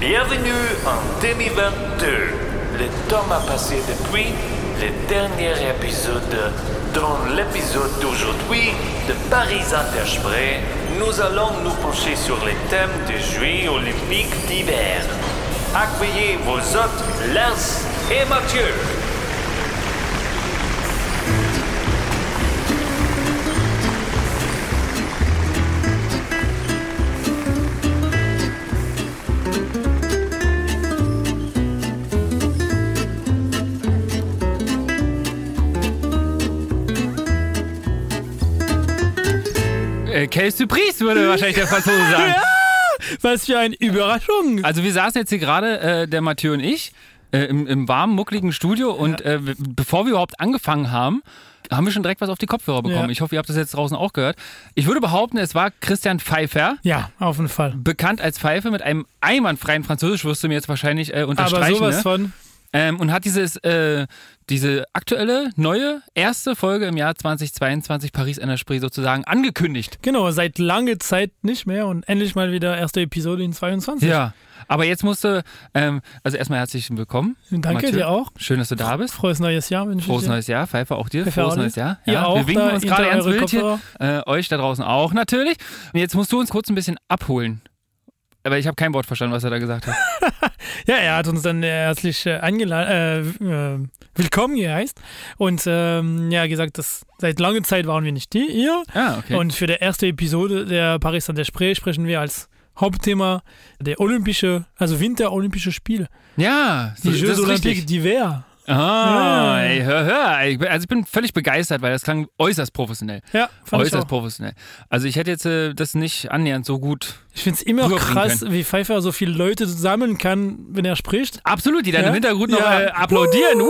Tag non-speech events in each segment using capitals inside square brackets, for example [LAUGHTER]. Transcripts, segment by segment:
Bienvenue en 2022. Le temps a passé depuis le dernier épisode. Dans l'épisode d'aujourd'hui de Paris Interspray, nous allons nous pencher sur les thèmes des Jeux olympiques d'hiver. Accueillez vos hôtes Lance et Mathieu. Äh, Quelle Surprise, würde wahrscheinlich der Franzose [LAUGHS] sagen. Was für eine Überraschung. Also wir saßen jetzt hier gerade, äh, der Mathieu und ich, äh, im, im warmen, muckligen Studio und äh, w- bevor wir überhaupt angefangen haben, haben wir schon direkt was auf die Kopfhörer bekommen. Ja. Ich hoffe, ihr habt das jetzt draußen auch gehört. Ich würde behaupten, es war Christian Pfeiffer, Ja, auf jeden Fall. bekannt als Pfeife mit einem einwandfreien Französisch, wirst du mir jetzt wahrscheinlich äh, Aber unterstreichen. sowas ne? von. Ähm, und hat dieses, äh, diese aktuelle, neue, erste Folge im Jahr 2022 Paris in der Spree sozusagen angekündigt. Genau, seit langer Zeit nicht mehr und endlich mal wieder erste Episode in 22. Ja, aber jetzt musste, ähm, also erstmal herzlich willkommen. Danke Mathieu. dir auch. Schön, dass du da bist. Frohes neues Jahr wünsche Frohes ich dir. neues Jahr, Pfeiffer auch dir. Pfeiffer Frohes neues. Jahr. Ihr auch wir winken uns gerade eure Bild hier. Äh, euch da draußen auch natürlich. Und jetzt musst du uns kurz ein bisschen abholen. Aber ich habe kein Wort verstanden, was er da gesagt hat. [LAUGHS] Ja, er hat uns dann äh, herzlich äh, eingeladen, äh, äh, willkommen geheißt und ähm, ja gesagt, dass seit langer Zeit waren wir nicht die, ihr. Ah, okay. Und für die erste Episode der Paris Saint-Esprit sprechen wir als Hauptthema der Olympische, also Winter-Olympische Spiele. ja, Die das Jeux Olympiques d'hiver. Ah, Ja. ey, hör, hör. Ich bin, also ich bin völlig begeistert, weil das klang äußerst professionell. Ja, fand ich Äußerst auch. professionell. Also ich hätte jetzt äh, das nicht annähernd so gut. Ich finde es immer krass, wie Pfeiffer so viele Leute sammeln kann, wenn er spricht. Absolut, die dann Ja? im Hintergrund noch Ja. äh, applaudieren. Uh,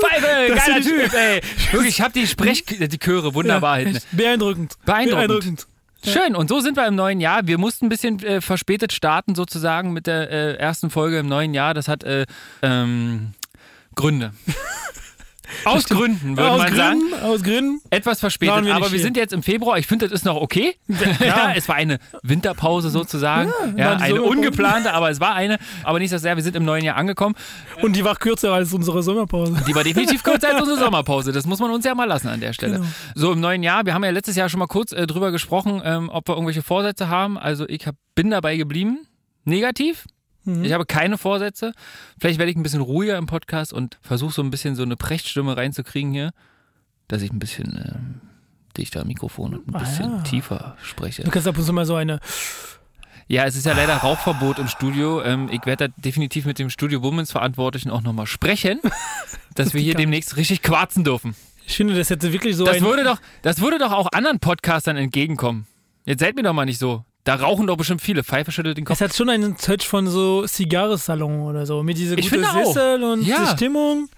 Pfeife, Das geiler ich- Typ, ey. [LAUGHS] Wirklich, ich habe die Sprech, die Chöre wunderbar hinten. echt Beeindruckend. Beeindruckend. Schön, und so sind wir im neuen Jahr. Wir mussten ein bisschen äh, verspätet starten, sozusagen, mit der äh, ersten Folge im neuen Jahr. Das hat äh, ähm, Gründe. [LAUGHS] Aus Gründen, würde aus man sagen. Gründen, aus Gründen. Etwas verspätet, wir aber wir sind jetzt im Februar. Ich finde, das ist noch okay. [LAUGHS] Ja, es war eine Winterpause sozusagen. Ja, die eine ungeplante, aber es war eine. Aber nicht so sehr, wir sind im neuen Jahr angekommen. Und die war kürzer als unsere Sommerpause. Die war definitiv kürzer als unsere [LAUGHS] Sommerpause. Das muss man uns ja mal lassen an der Stelle. Genau. So im neuen Jahr, wir haben ja letztes Jahr schon mal kurz äh, drüber gesprochen, ähm, ob wir irgendwelche Vorsätze haben. Also ich hab, bin dabei geblieben. Negativ. Mhm. Ich habe keine Vorsätze. Vielleicht werde ich ein bisschen ruhiger im Podcast und versuche so ein bisschen so eine Prechtstimme reinzukriegen hier, dass ich ein bisschen ähm, dichter am Mikrofon und ein Ah, bisschen ja. tiefer spreche. Du kannst ab und zu mal so eine. Ja, es ist ja leider Rauchverbot im Studio. Ähm, ich werde da definitiv mit dem Studio Womans Verantwortlichen auch nochmal sprechen, [LAUGHS] dass wir hier demnächst richtig quarzen dürfen. Ich finde, das hätte wirklich so Das würde, doch, das würde doch auch anderen Podcastern entgegenkommen. Jetzt seid mir doch mal nicht so. Da rauchen doch bestimmt viele. Pfeife schüttelt den Kopf. es hat schon einen Touch von so Zigarrensalon oder so. Mit dieser guten. Sessel und Ja. die Stimmung.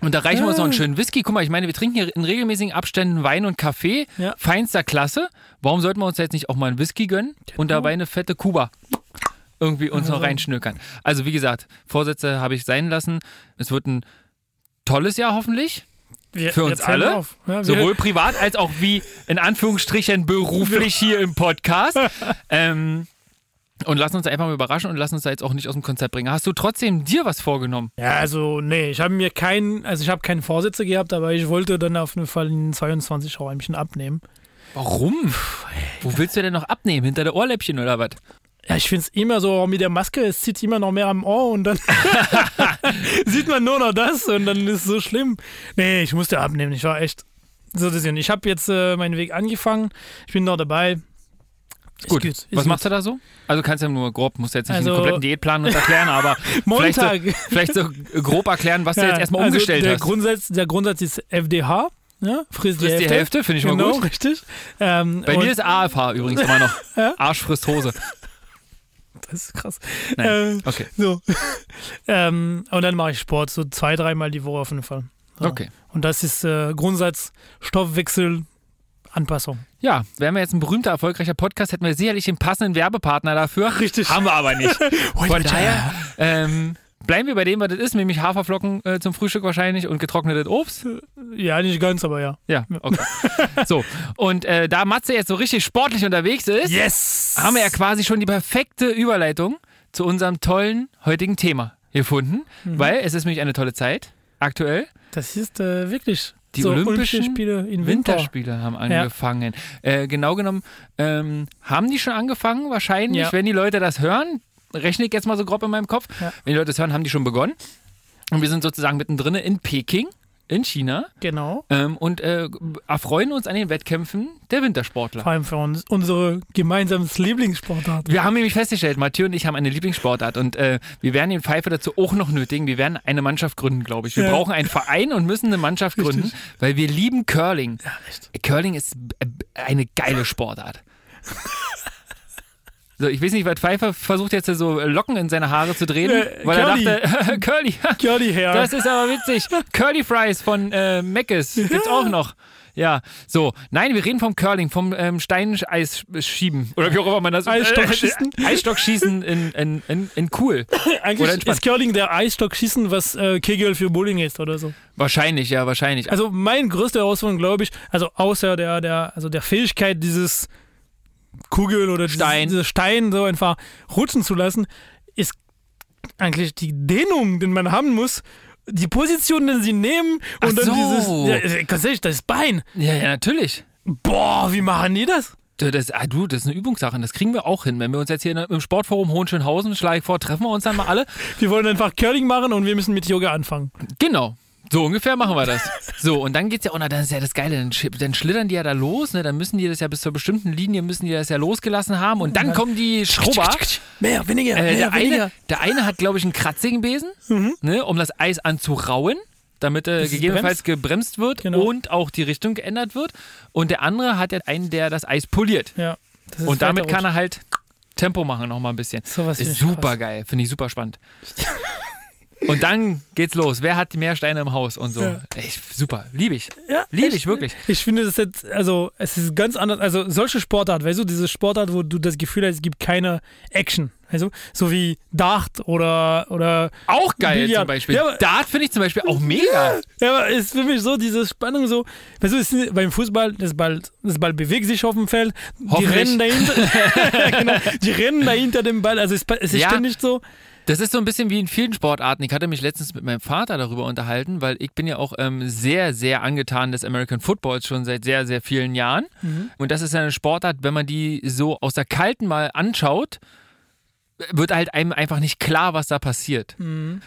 Und da reichen wir uns noch einen Ja. schönen Whisky. Guck mal, ich meine, wir trinken hier in regelmäßigen Abständen Wein und Kaffee. Ja. Feinster Klasse. Warum sollten wir uns jetzt nicht auch mal einen Whisky gönnen und Genau. dabei eine fette Kuba irgendwie uns noch Also. reinschnökern? Also, wie gesagt, Vorsätze habe ich sein lassen. Es wird ein tolles Jahr hoffentlich. Wir, Für uns alle? Ja, Sowohl privat als auch wie in Anführungsstrichen beruflich hier im Podcast. [LAUGHS] Ähm, und lass uns einfach mal überraschen und lass uns da jetzt auch nicht aus dem Konzept bringen. Hast du trotzdem dir was vorgenommen? ja, also, nee, ich habe mir keinen, also ich habe keine Vorsätze gehabt, aber ich wollte dann auf jeden Fall in 22 auch ein bisschen abnehmen. Warum? Wo willst du denn noch abnehmen? Hinter der Ohrläppchen oder was? Ja, ich finde es immer so mit der Maske, es zieht immer noch mehr am Ohr und dann [LAUGHS] [LAUGHS] sieht man nur noch das und dann ist es so schlimm. Nee, ich musste abnehmen. Ich war echt so das Ich habe jetzt äh, meinen Weg angefangen. Ich bin noch dabei. Ist Gut. Ist Was gut. machst du da so? Also kannst du ja nur grob, musst jetzt nicht Also- den kompletten Diätplan uns erklären, aber [LAUGHS] vielleicht, so, Montag. vielleicht so grob erklären, was du jetzt erstmal also umgestellt der hast. Grundsatz, der Grundsatz ist FDH. Ja, frisst die Frisst Hälfte. die Hälfte, finde ich mal genau, gut. richtig. Ähm, Bei mir ist AFH übrigens immer noch. Ja? Arsch frisst Hose. Das ist krass. Nein. Ähm, Okay. so. [LAUGHS] ähm, und dann mache ich Sport, so zwei, dreimal die Woche auf jeden Fall. Ja. Okay. Und das ist äh, Grundsatz Stoffwechsel, Anpassung. Ja, wären wir jetzt ein berühmter, erfolgreicher Podcast, hätten wir sicherlich den passenden Werbepartner dafür. Richtig. Haben wir aber nicht. [LAUGHS] Von daher ähm, bleiben wir bei dem, was das ist, nämlich Haferflocken äh, zum Frühstück wahrscheinlich und getrocknetes Obst. Ja, nicht ganz, aber ja. Ja, okay. [LAUGHS] so, und äh, da Matze jetzt so richtig sportlich unterwegs ist, Yes! haben wir ja quasi schon die perfekte Überleitung zu unserem tollen heutigen Thema gefunden, Mhm. weil es ist nämlich eine tolle Zeit aktuell. Das ist äh, wirklich Die so Olympischen Olympische Spiele im Winter. Winterspiele haben angefangen. Äh, genau genommen, ähm, haben die schon angefangen? Wahrscheinlich, Ja. wenn die Leute das hören. Rechne ich jetzt mal so grob in meinem Kopf. Ja. Wenn die Leute das hören, haben die schon begonnen. Und wir sind sozusagen mittendrin in Peking, in China. Genau. Ähm, und äh, erfreuen uns an den Wettkämpfen der Wintersportler. Vor allem für uns unsere gemeinsames Lieblingssportart. Wir haben nämlich festgestellt, Mathieu und ich haben eine Lieblingssportart und äh, wir werden den Pfeife dazu auch noch nötigen. Wir werden eine Mannschaft gründen, glaube ich. Wir Ja. brauchen einen Verein und müssen eine Mannschaft gründen, weil wir lieben Curling. Ja, echt. Curling ist eine geile Sportart. [LAUGHS] So, ich weiß nicht, weil Pfeiffer versucht jetzt so Locken in seine Haare zu drehen, Äh, weil Curly. er dachte, [LAUGHS] Curly, Curly Hair. das ist aber witzig. Curly Fries von äh, Meckes gibt's auch noch. Ja, so. Nein, wir reden vom Curling, vom ähm, Steineis-Schieben. Oder wie auch immer man das Eisstockschießen. Äh, Eisstockschießen [LAUGHS] in, in, in, in cool. Eigentlich entspannt. ist Curling der Eisstockschießen, was äh, Kegel für Bowling ist oder so. Wahrscheinlich, ja, wahrscheinlich. Also mein größte Herausforderung, glaube ich, also außer der, der, also der Fähigkeit, dieses Kugel oder Stein. Dieses, dieses Stein so einfach rutschen zu lassen, ist eigentlich die Dehnung, den man haben muss. Die Position, den sie nehmen und Ach dann so. dieses. Ja, ganz ehrlich, das Bein. ja, ja, natürlich. Boah, wie machen die das? Du, Das, ah, du, das ist eine Übungssache. und Das kriegen wir auch hin. Wenn wir uns jetzt hier im Sportforum Hohenschönhausen, schlage ich vor, treffen wir uns dann mal alle. Wir wollen einfach Curling machen und wir müssen mit Yoga anfangen. Genau. So ungefähr machen wir das. So, und dann geht's ja, oh, na, das ist ja das Geile, dann, schi- dann schlittern die ja da los, ne? Dann müssen die das ja bis zur bestimmten Linie, müssen die das ja losgelassen haben und dann kommen die Schrubber. Mehr, weniger, Äh, der, weniger. eine, der eine hat, glaube ich, einen kratzigen Besen, ne, um das Eis anzurauen, damit äh, gegebenenfalls gebremst wird Genau. und auch die Richtung geändert wird. Und der andere hat ja einen, der das Eis poliert. Ja. das Und damit kann er halt Tempo machen noch mal ein bisschen. Sowas finde ist super krass. geil, finde ich super spannend. [LAUGHS] Und dann geht's los. Wer hat mehr Steine im Haus und so? Ja. Echt super, liebe ich. Ja, Liebe ich wirklich. Ich finde das jetzt, also es ist ganz anders, also solche Sportart, weißt du, diese Sportart, wo du das Gefühl hast, es gibt keine Action, also so wie Dart oder, oder Auch geil Billard. zum Beispiel. Ja, aber- Dart finde ich zum Beispiel auch mega. ja, aber es ist für mich so diese Spannung so, weißt du, ist, beim Fußball, das Ball, das Ball bewegt sich auf dem Feld, die rennen dahinter, [LAUGHS] [LAUGHS] genau, die rennen dahinter dem Ball, also es, es ist Ja. ständig so, Das ist so ein bisschen wie in vielen Sportarten. Ich hatte mich letztens mit meinem Vater darüber unterhalten, weil ich bin ja auch ähm, sehr, sehr angetan des American Footballs schon seit sehr, sehr vielen Jahren. Und das ist ja eine Sportart, wenn man die so aus der Kalten mal anschaut, wird halt einem einfach nicht klar, was da passiert.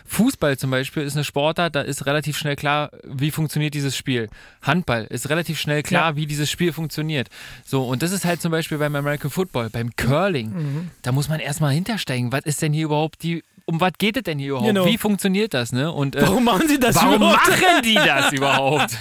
Fußball zum Beispiel ist eine Sportart, da ist relativ schnell klar, wie funktioniert dieses Spiel. Handball ist relativ schnell klar, wie dieses Spiel funktioniert. So, und das ist halt zum Beispiel beim American Football, beim Curling. Da muss man erstmal hintersteigen. Was ist denn hier überhaupt die, um was geht es denn hier überhaupt? Genau. Wie funktioniert das, ne? Und äh, warum machen sie das warum überhaupt? machen die das [LAUGHS] überhaupt?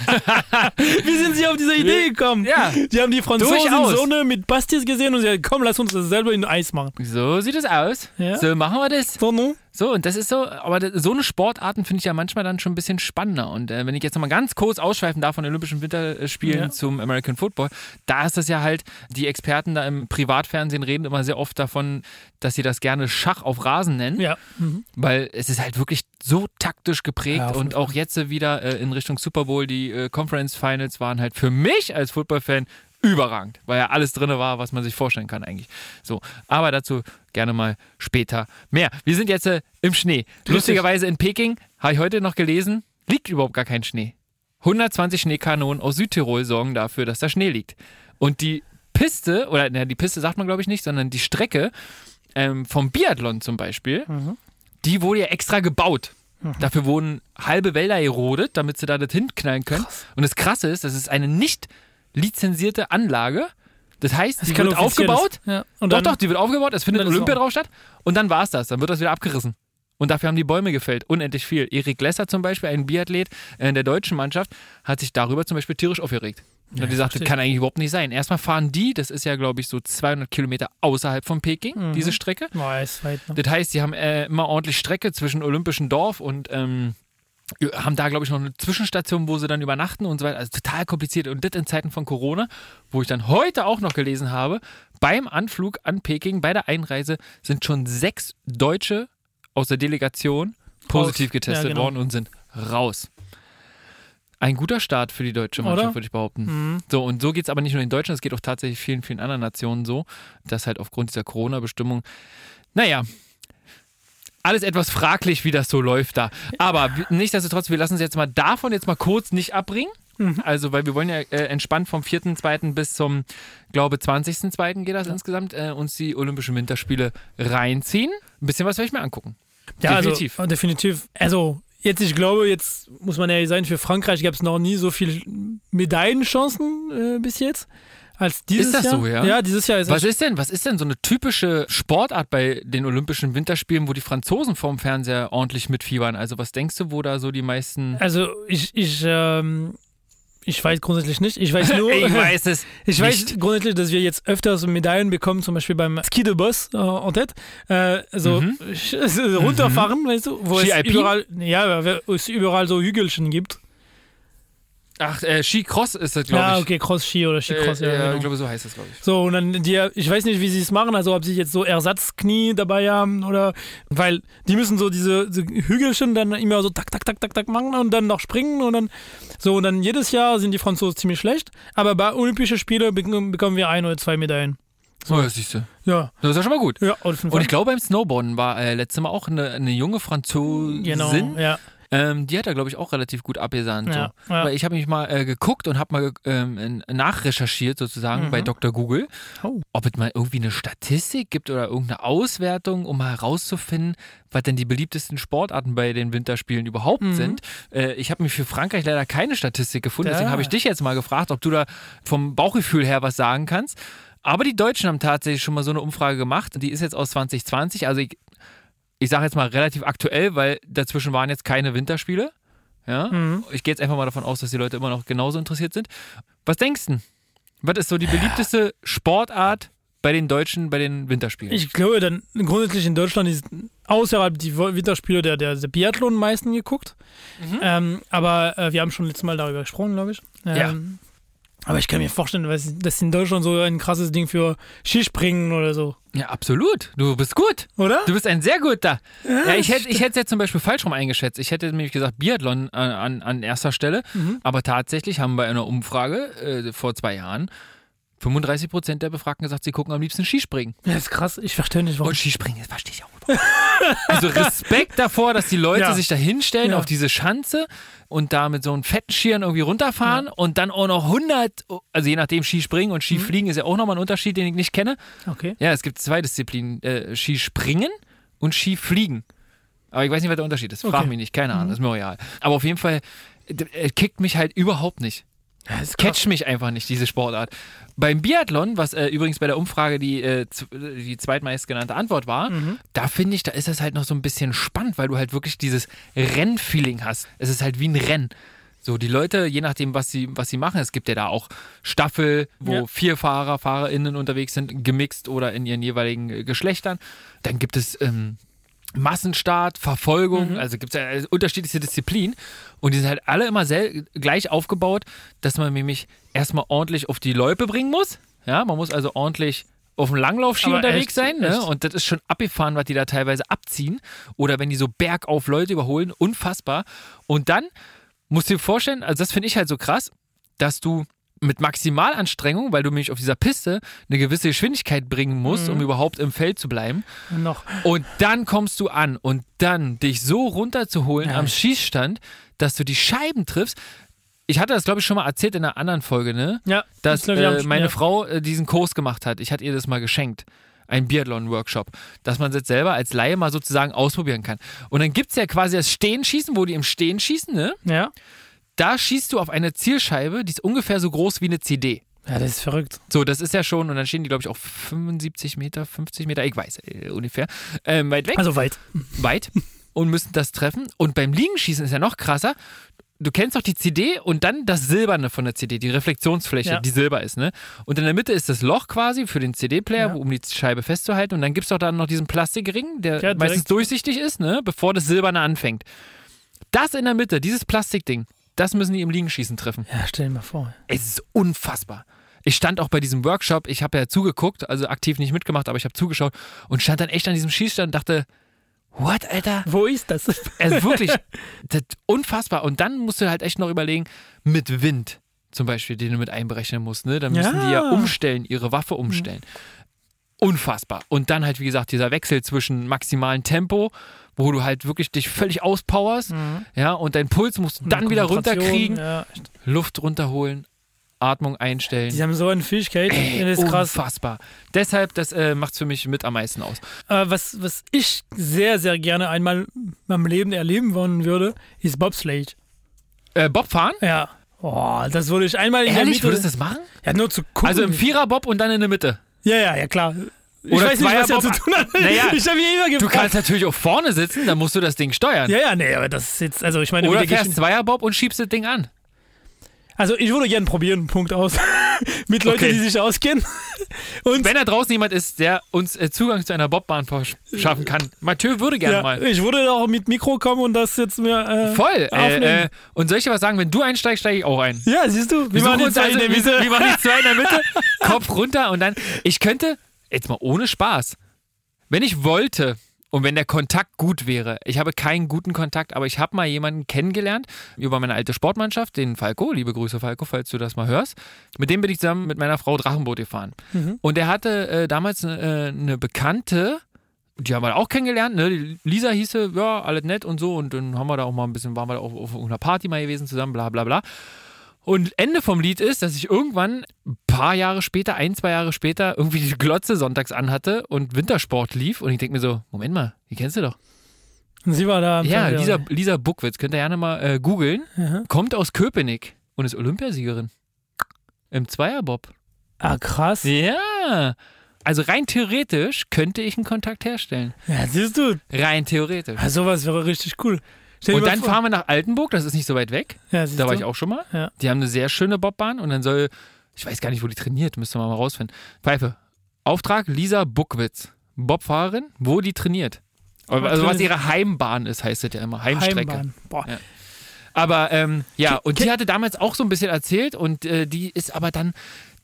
Wie sind sie auf diese Idee gekommen? Ja. Die haben die Franzosen Durchaus. Sonne mit Pastis gesehen und sie haben, komm, lass uns das selber in Eis machen. so sieht es aus. Ja. So machen wir das. So, ne? So, und das ist so, aber das- so eine Sportarten finde ich ja manchmal dann schon ein bisschen spannender. Und äh, wenn ich jetzt nochmal ganz kurz ausschweifen darf von den Olympischen Winterspielen Ja. zum American Football, da ist das ja halt, die Experten da im Privatfernsehen reden immer sehr oft davon, dass sie das gerne Schach auf Rasen nennen, Ja. Mhm. weil es ist halt wirklich so taktisch geprägt Ja, und auch jetzt wieder äh, in Richtung Super Bowl, die äh, Conference Finals waren halt für mich als Football-Fan überragend, weil ja alles drin war, was man sich vorstellen kann eigentlich. So, aber dazu gerne mal später mehr. Wir sind jetzt äh, im Schnee. Lustigerweise in Peking, habe ich heute noch gelesen, liegt überhaupt gar kein Schnee. 120 Schneekanonen aus Südtirol sorgen dafür, dass da Schnee liegt. Und die Piste, oder na, die Piste sagt man glaube ich nicht, sondern die Strecke ähm, vom Biathlon zum Beispiel, die wurde ja extra gebaut. Dafür wurden halbe Wälder erodet, damit sie da das hinknallen können. Und das Krasse ist, das ist eine nicht lizenzierte Anlage. Das heißt, die wird aufgebaut. Ja. Und doch, doch, die wird aufgebaut. Es findet Olympia drauf statt. Und dann war es das. Dann wird das wieder abgerissen. Und dafür haben die Bäume gefällt. Unendlich viel. Erik Lesser zum Beispiel, ein Biathlet äh, der deutschen Mannschaft, hat sich darüber zum Beispiel tierisch aufgeregt. Und hat gesagt, das verstehe kann eigentlich überhaupt nicht sein. Erstmal fahren die, das ist ja, glaube ich, so 200 Kilometer außerhalb von Peking, Mhm. diese Strecke. Boah, ist weit, ne? Das heißt, sie haben äh, immer ordentlich Strecke zwischen Olympischen Dorf und ähm, haben da, glaube ich, noch eine Zwischenstation, wo sie dann übernachten und so weiter. Also total kompliziert. Und das in Zeiten von Corona, wo ich dann heute auch noch gelesen habe, beim Anflug an Peking, bei der Einreise, sind schon sechs Deutsche aus der Delegation positiv getestet Ja, genau. worden und sind raus. Ein guter Start für die deutsche Mannschaft, würde ich behaupten. Mhm. So, und so geht es aber nicht nur in Deutschland, es geht auch tatsächlich vielen, vielen anderen Nationen so, dass halt aufgrund dieser Corona-Bestimmung, naja, alles etwas fraglich, wie das so läuft da. Aber nichtsdestotrotz, wir lassen uns jetzt mal davon jetzt mal kurz nicht abbringen. Also, weil wir wollen ja äh, entspannt vom 4.2. bis zum, glaube 20.2. geht das insgesamt, äh, uns die Olympischen Winterspiele reinziehen. Ein bisschen was werde ich mir angucken. Ja, Definitiv. Also, definitiv. Also, jetzt, ich glaube, jetzt muss man ehrlich sein, für Frankreich gab es noch nie so viele Medaillenchancen äh, bis jetzt. Als dieses Ist das Jahr. so, ja? Ja, dieses Jahr ist Was ist denn, was ist denn so eine typische Sportart bei den Olympischen Winterspielen, wo die Franzosen vorm Fernseher ordentlich mitfiebern? Also was denkst du, wo da so die meisten... Also, ich, ich, ähm, ich weiß grundsätzlich nicht. Ich weiß [LAUGHS] nur. ich weiß es [LAUGHS] Ich weiß nicht. grundsätzlich, dass wir jetzt öfters Medaillen bekommen, zum Beispiel beim Ski de Boss äh, en tête. Äh, so Mhm. [LAUGHS] sch- runterfahren, weißt du, wo Ski es überall, ja, wo es überall so Hügelchen gibt. Ach, äh, Skicross ist das, glaube Ja, ich. okay, Cross-Ski oder Ski-Cross. äh, ja, ja, genau. ich glaube, so heißt das, glaube ich. So, und dann die, ich weiß nicht, wie sie es machen, also ob sie jetzt so Ersatzknie dabei haben oder, weil die müssen so diese, diese Hügelchen dann immer so tak, tak, tak, tak, tak machen und dann noch springen und dann, so, und dann jedes Jahr sind die Franzosen ziemlich schlecht, aber bei Olympischen Spielen bekommen wir ein oder zwei Medaillen. So, das siehst du. Ja, Das ist ja schon mal gut. ja, Und ich glaube, beim Snowboarden war äh, letztes Mal auch eine, eine junge Franzosin. Genau, ja. Ähm, die hat da, glaube ich, auch relativ gut abgesahnt. Ja, so. ja. Weil ich habe mich mal äh, geguckt und habe mal ähm, nachrecherchiert sozusagen Mhm. bei Dr. Google, Oh. ob es mal irgendwie eine Statistik gibt oder irgendeine Auswertung, um mal herauszufinden, was denn die beliebtesten Sportarten bei den Winterspielen überhaupt Mhm. sind. Äh, ich habe mir für Frankreich leider keine Statistik gefunden, deswegen Ja. habe ich dich jetzt mal gefragt, ob du da vom Bauchgefühl her was sagen kannst. Aber die Deutschen haben tatsächlich schon mal so eine Umfrage gemacht. Die ist jetzt aus 2020. Also ich, ich sage jetzt mal relativ aktuell, weil dazwischen waren jetzt keine Winterspiele. Ja? Mhm. Ich gehe jetzt einfach mal davon aus, dass die Leute immer noch genauso interessiert sind. Was denkst du? Was ist so die beliebteste Sportart bei den Deutschen bei den Winterspielen? Ich glaube, dann grundsätzlich in Deutschland ist außerhalb die Winterspiele der, der, der Biathlon meisten geguckt. Mhm. Ähm, aber äh, wir haben schon letztes Mal darüber gesprochen, glaube ich. Ähm, Aber ich kann mir vorstellen, das in Deutschland so ein krasses Ding für Skispringen oder so. ja, absolut. Du bist gut. Oder? Du bist ein sehr guter. Ja, ich hätte ich hätte es jetzt zum Beispiel falsch rum eingeschätzt. Ich hätte nämlich gesagt Biathlon an, an, an erster Stelle. Mhm. Aber tatsächlich haben bei einer Umfrage äh, vor zwei Jahren 35 Prozent der Befragten gesagt, sie gucken am liebsten Skispringen. Ja, das ist krass. Ich verstehe nicht, warum. Und Skispringen, das verstehe ich auch überhaupt. Also Respekt davor, dass die Leute Ja. sich da hinstellen Ja. auf diese Schanze und da mit so einem fetten Skiern irgendwie runterfahren und dann auch noch 100, also je nachdem Skispringen und Skifliegen ist ja auch nochmal ein Unterschied, den ich nicht kenne. Okay. Ja, es gibt zwei Disziplinen, äh, Skispringen und Skifliegen. Aber ich weiß nicht, was der Unterschied ist. Frag Okay. mich nicht, keine Ahnung, ist mir egal. Aber auf jeden Fall, äh, kickt mich halt überhaupt nicht. Ja, das ist krass. Catch mich einfach nicht, diese Sportart. Beim Biathlon, was äh, übrigens bei der Umfrage die, äh, die zweitmeist genannte Antwort war, Mhm. da finde ich, da ist es halt noch so ein bisschen spannend, weil du halt wirklich dieses Rennfeeling hast. Es ist halt wie ein Rennen. So, die Leute, je nachdem, was sie, was sie machen, es gibt ja da auch Staffel, wo Ja. vier Fahrer, FahrerInnen unterwegs sind, gemixt oder in ihren jeweiligen äh, Geschlechtern. Dann gibt es ähm, Massenstart, Verfolgung, also gibt es ja äh, unterschiedlichste Disziplinen und die sind halt alle immer sel gleich aufgebaut, dass man nämlich erstmal ordentlich auf die Loipe bringen muss. Ja, man muss also ordentlich auf dem Langlaufski Aber unterwegs echt, sein. Ne? echt. Und das ist schon abgefahren, was die da teilweise abziehen. Oder wenn die so bergauf Leute überholen, unfassbar. Und dann musst du dir vorstellen, also das finde ich halt so krass, dass du mit Maximalanstrengung, weil du nämlich auf dieser Piste eine gewisse Geschwindigkeit bringen musst, Mhm. um überhaupt im Feld zu bleiben. Noch. Und dann kommst du an und dann dich so runterzuholen Ja. am Schießstand, dass du die Scheiben triffst. Ich hatte das, glaube ich, schon mal erzählt in einer anderen Folge, ne? Ja, Dass haben äh, meine ja. Frau äh, diesen Kurs gemacht hat. Ich hatte ihr das mal geschenkt. Ein Biathlon-Workshop, dass man das selber als Laie mal sozusagen ausprobieren kann. Und dann gibt es ja quasi das Stehenschießen, wo die im Stehen schießen, ne? Ja. Da schießt du auf eine Zielscheibe, die ist ungefähr so groß wie eine CD. Ja, das ist verrückt. So, das ist ja schon, und dann stehen die, glaube ich, auf 75 Meter, 50 Meter, ich weiß, äh, ungefähr, ähm, weit weg, Also weit. weit, und müssen das treffen. Und beim Liegenschießen ist ja noch krasser. Du kennst doch die CD und dann das Silberne von der CD, die Reflexionsfläche, Ja. die silber ist, ne? Und in der Mitte ist das Loch quasi für den CD-Player, Ja. um die Scheibe festzuhalten. Und dann gibt es doch dann noch diesen Plastikring, der Ja, meistens durchsichtig ist, ne? Bevor das Silberne anfängt. Das in der Mitte, dieses Plastikding, das müssen die im Liegenschießen treffen. Ja, stell dir mal vor. Es ist unfassbar. Ich stand auch bei diesem Workshop, ich habe ja zugeguckt, also aktiv nicht mitgemacht, aber ich habe zugeschaut und stand dann echt an diesem Schießstand und dachte, what, Alter? Wo ist das? Also wirklich, das ist unfassbar. Und dann musst du halt echt noch überlegen, mit Wind zum Beispiel, den du mit einberechnen musst, ne? Dann müssen die ja Ja. umstellen, ihre Waffe umstellen. unfassbar. Und dann halt, wie gesagt, dieser Wechsel zwischen maximalen Tempo, wo du halt wirklich dich völlig auspowerst, ja, und dein Puls musst du dann wieder runterkriegen, Ja. Luft runterholen, Atmung einstellen. die haben so eine Fähigkeit, Ey, das ist krass. unfassbar. Deshalb, das äh, macht für mich mit am meisten aus. Äh, was, was ich sehr, sehr gerne einmal in meinem Leben erleben wollen würde, ist Bobsleigh. Äh, Bob fahren? Ja. Oh, das würde ich einmal in Ehrlich, der würdest Mitte. du das machen? Ja, nur zu gucken. Also im Vierer-Bob und dann in der Mitte. ja, ja, ja, klar. Ich Oder weiß nicht, was er zu tun hat. Naja, [LAUGHS] ich habe ihn immer Du gefragt. kannst natürlich auch vorne sitzen, dann musst du das Ding steuern. ja, ja, nee, aber das ist jetzt, also ich meine, Oder fährst Zweierbob und schiebst das Ding an. also ich würde gerne probieren, Punkt aus. [LAUGHS] Mit Leuten, Okay. die sich auskennen. [LAUGHS] Und Wenn da draußen jemand ist, der uns äh, Zugang zu einer Bobbahn verschaffen kann. Mathieu würde gerne ja, mal. ich würde auch mit Mikro kommen und das jetzt mir äh, Voll. Äh, äh, und soll ich dir was sagen? Wenn du einsteigst, steige ich auch ein. Ja, siehst du, Wir machen also, in der wir, machen die zwei in der Mitte, Kopf runter und dann. Ich könnte, jetzt mal ohne Spaß, wenn ich wollte und wenn der Kontakt gut wäre, ich habe keinen guten Kontakt, aber ich habe mal jemanden kennengelernt über meine alte Sportmannschaft, den Falco, liebe Grüße Falco, falls du das mal hörst. Mit dem bin ich zusammen mit meiner Frau Drachenboot gefahren. Und der hatte äh, damals äh, eine Bekannte, die haben wir auch kennengelernt, ne? Lisa hieße, ja, alles nett und so. Und dann haben wir da auch mal ein bisschen, waren wir da auf, auf irgendeiner Party mal gewesen zusammen, bla bla bla. Und Ende vom Lied ist, dass ich irgendwann ein paar Jahre später, ein, zwei Jahre später, irgendwie die Glotze sonntags anhatte und Wintersport lief. Und ich denke mir so, Moment mal, die kennst du doch. Und sie war da. am Ja. Lisa, Lisa Buckwitz, könnt ihr gerne mal äh, googeln. Kommt aus Köpenick und ist Olympiasiegerin. Im Zweierbob. Ah, krass. Ja. Also rein theoretisch könnte ich einen Kontakt herstellen. Ja, siehst du. Rein theoretisch. Ja, sowas wäre richtig cool. Und dann vor- fahren wir nach Altenburg, das ist nicht so weit weg. Ja, Da war du? ich auch schon mal. Ja. Die haben eine sehr schöne Bobbahn und dann soll, ich weiß gar nicht, wo die trainiert, müsste man mal rausfinden. Pfeife. Auftrag Lisa Buckwitz, Bobfahrerin, wo die trainiert. Also was ihre Heimbahn ist, heißt das ja immer. Heimstrecke. Heimbahn. Boah. Ja. Aber ähm, ja, und die hatte damals auch so ein bisschen erzählt und äh, die ist aber dann,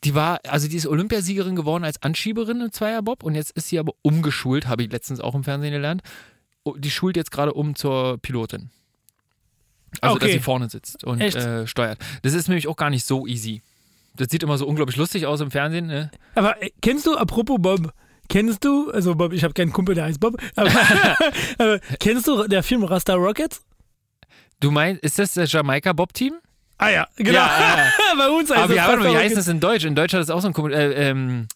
die war, also die ist Olympiasiegerin geworden als Anschieberin im Zweierbob und jetzt ist sie aber umgeschult, habe ich letztens auch im Fernsehen gelernt. Die schult jetzt gerade um zur Pilotin. Also, dass Okay. sie vorne sitzt und äh, steuert. Das ist nämlich auch gar nicht so easy. Das sieht immer so unglaublich lustig aus im Fernsehen. Ne? Aber äh, kennst du, apropos Bob, kennst du, also Bob, ich habe keinen Kumpel, der heißt Bob, aber, [LAUGHS] [LAUGHS] aber kennst du der Film Rasta Rockets? Du meinst, ist das das Jamaika-Bob-Team? Ah ja, genau. Ja, ja. [LAUGHS] Bei uns heißt Aber das warte mal, wie heißt das in Deutsch? In Deutsch hat es auch so ein Kumpel. Äh, ähm,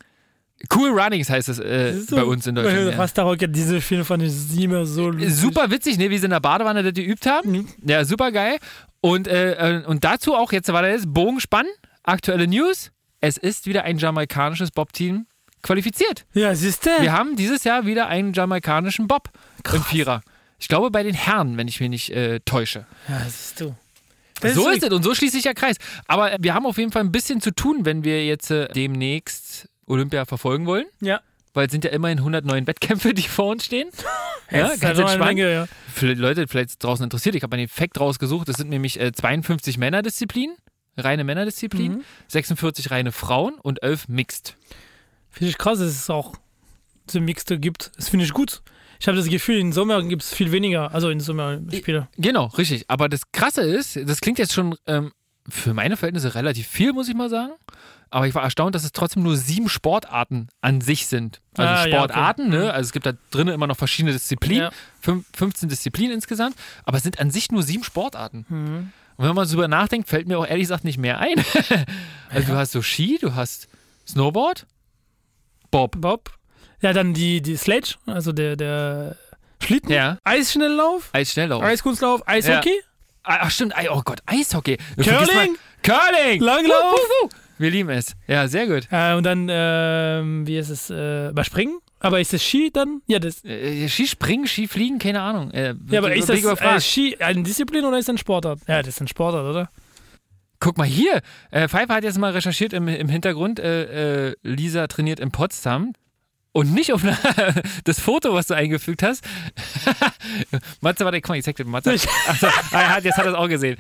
cool Runnings heißt es äh, bei uns in Deutschland. Ja. Rasta Rocket, diese Filme fand ich immer so lustig. Super witzig, ne, wie sie in der Badewanne das geübt haben. Mhm. Ja, super geil. Und, äh, äh, und dazu auch, jetzt war das Bogenspann, aktuelle News. Es ist wieder ein jamaikanisches Bob-Team qualifiziert. Ja, siehst du? Wir haben dieses Jahr wieder einen jamaikanischen Bob im Vierer. Ich glaube bei den Herren, wenn ich mich nicht äh, täusche. Ja, siehst du. so Deswegen- ist es und so schließt sich der Kreis. Aber äh, wir haben auf jeden Fall ein bisschen zu tun, wenn wir jetzt äh, demnächst Olympia verfolgen wollen. Ja. Weil es sind ja immerhin 109 Wettkämpfe, die vor uns stehen. [LAUGHS] Ja, ganz halt entspannt. Menge, ja. Für Leute vielleicht draußen interessiert, ich habe einen Effekt rausgesucht. Das sind nämlich äh, 52 Mänerdisziplinen, reine Männerdisziplinen, Mhm. 46 reine Frauen und 11 Mixed. Finde ich krass, dass es auch so Mixte gibt. Das finde ich gut. Ich habe das Gefühl, im Sommer gibt es viel weniger, also in Sommerspiele. Genau, richtig. Aber das Krasse ist, das klingt jetzt schon ähm, für meine Verhältnisse relativ viel, muss ich mal sagen. Aber ich war erstaunt, dass es trotzdem nur sieben Sportarten an sich sind. Also Ah, ja, okay. Sportarten, ne? Also es gibt da drinnen immer noch verschiedene Disziplinen, Ja. fünf, 15 Disziplinen insgesamt, aber es sind an sich nur sieben Sportarten. Mhm. Und wenn man so drüber nachdenkt, fällt mir auch ehrlich gesagt nicht mehr ein. [LAUGHS] also du hast so Ski, du hast Snowboard, Bob. Bob. Ja, dann die, die Sledge, also der, der Schlitten, Ja. Eisschnelllauf, Eisschnelllauf. Eiskunstlauf, Eishockey, Ah, Ach stimmt, oh Gott, Eishockey. Curling? Curling! Langlauf. Wuh, wuh, wuh. Wir lieben es. Ja, sehr gut. äh, und dann, ähm, wie ist es, äh, überspringen? Aber ist es Ski dann? Ja, das, Äh, Skispringen, Skifliegen, keine Ahnung. Äh, ja aber ist das äh, Ski eine Disziplin oder ist das ein Sportart? Ja, das ist ein Sportart, oder? Guck mal hier. Äh, Pfeiffer hat jetzt mal recherchiert im, im Hintergrund. Äh, äh, Lisa trainiert in Potsdam. Und nicht auf [LAUGHS] das Foto, was du eingefügt hast. [LAUGHS] Matze, warte, guck mal, ich zeig dir Matze. Hat, jetzt hat er es auch gesehen.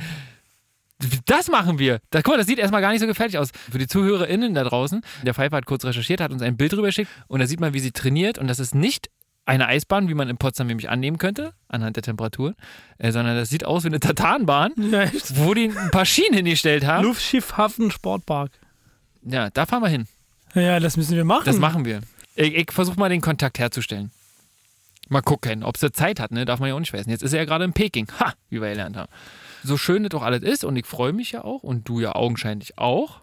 Das machen wir. Da, guck mal, das sieht erstmal gar nicht so gefährlich aus. Für die ZuhörerInnen da draußen, der Pfeiffer hat kurz recherchiert, hat uns ein Bild drüber geschickt und da sieht man, wie sie trainiert. Und das ist nicht eine Eisbahn, wie man in Potsdam nämlich annehmen könnte, anhand der Temperaturen, äh, sondern das sieht aus wie eine Tatanbahn, [LAUGHS] Ja, wo die ein paar Schienen hingestellt haben. Luftschiffhafen Sportpark. Ja, da fahren wir hin. Ja, das müssen wir machen. Das machen wir. Ich, ich versuche mal den Kontakt herzustellen. Mal gucken, ob sie Zeit hat, ne? Darf man ja auch nicht wissen. Jetzt ist er ja gerade in Peking. Ha, wie wir gelernt haben. So schön das doch alles ist und ich freue mich ja auch und du ja augenscheinlich auch,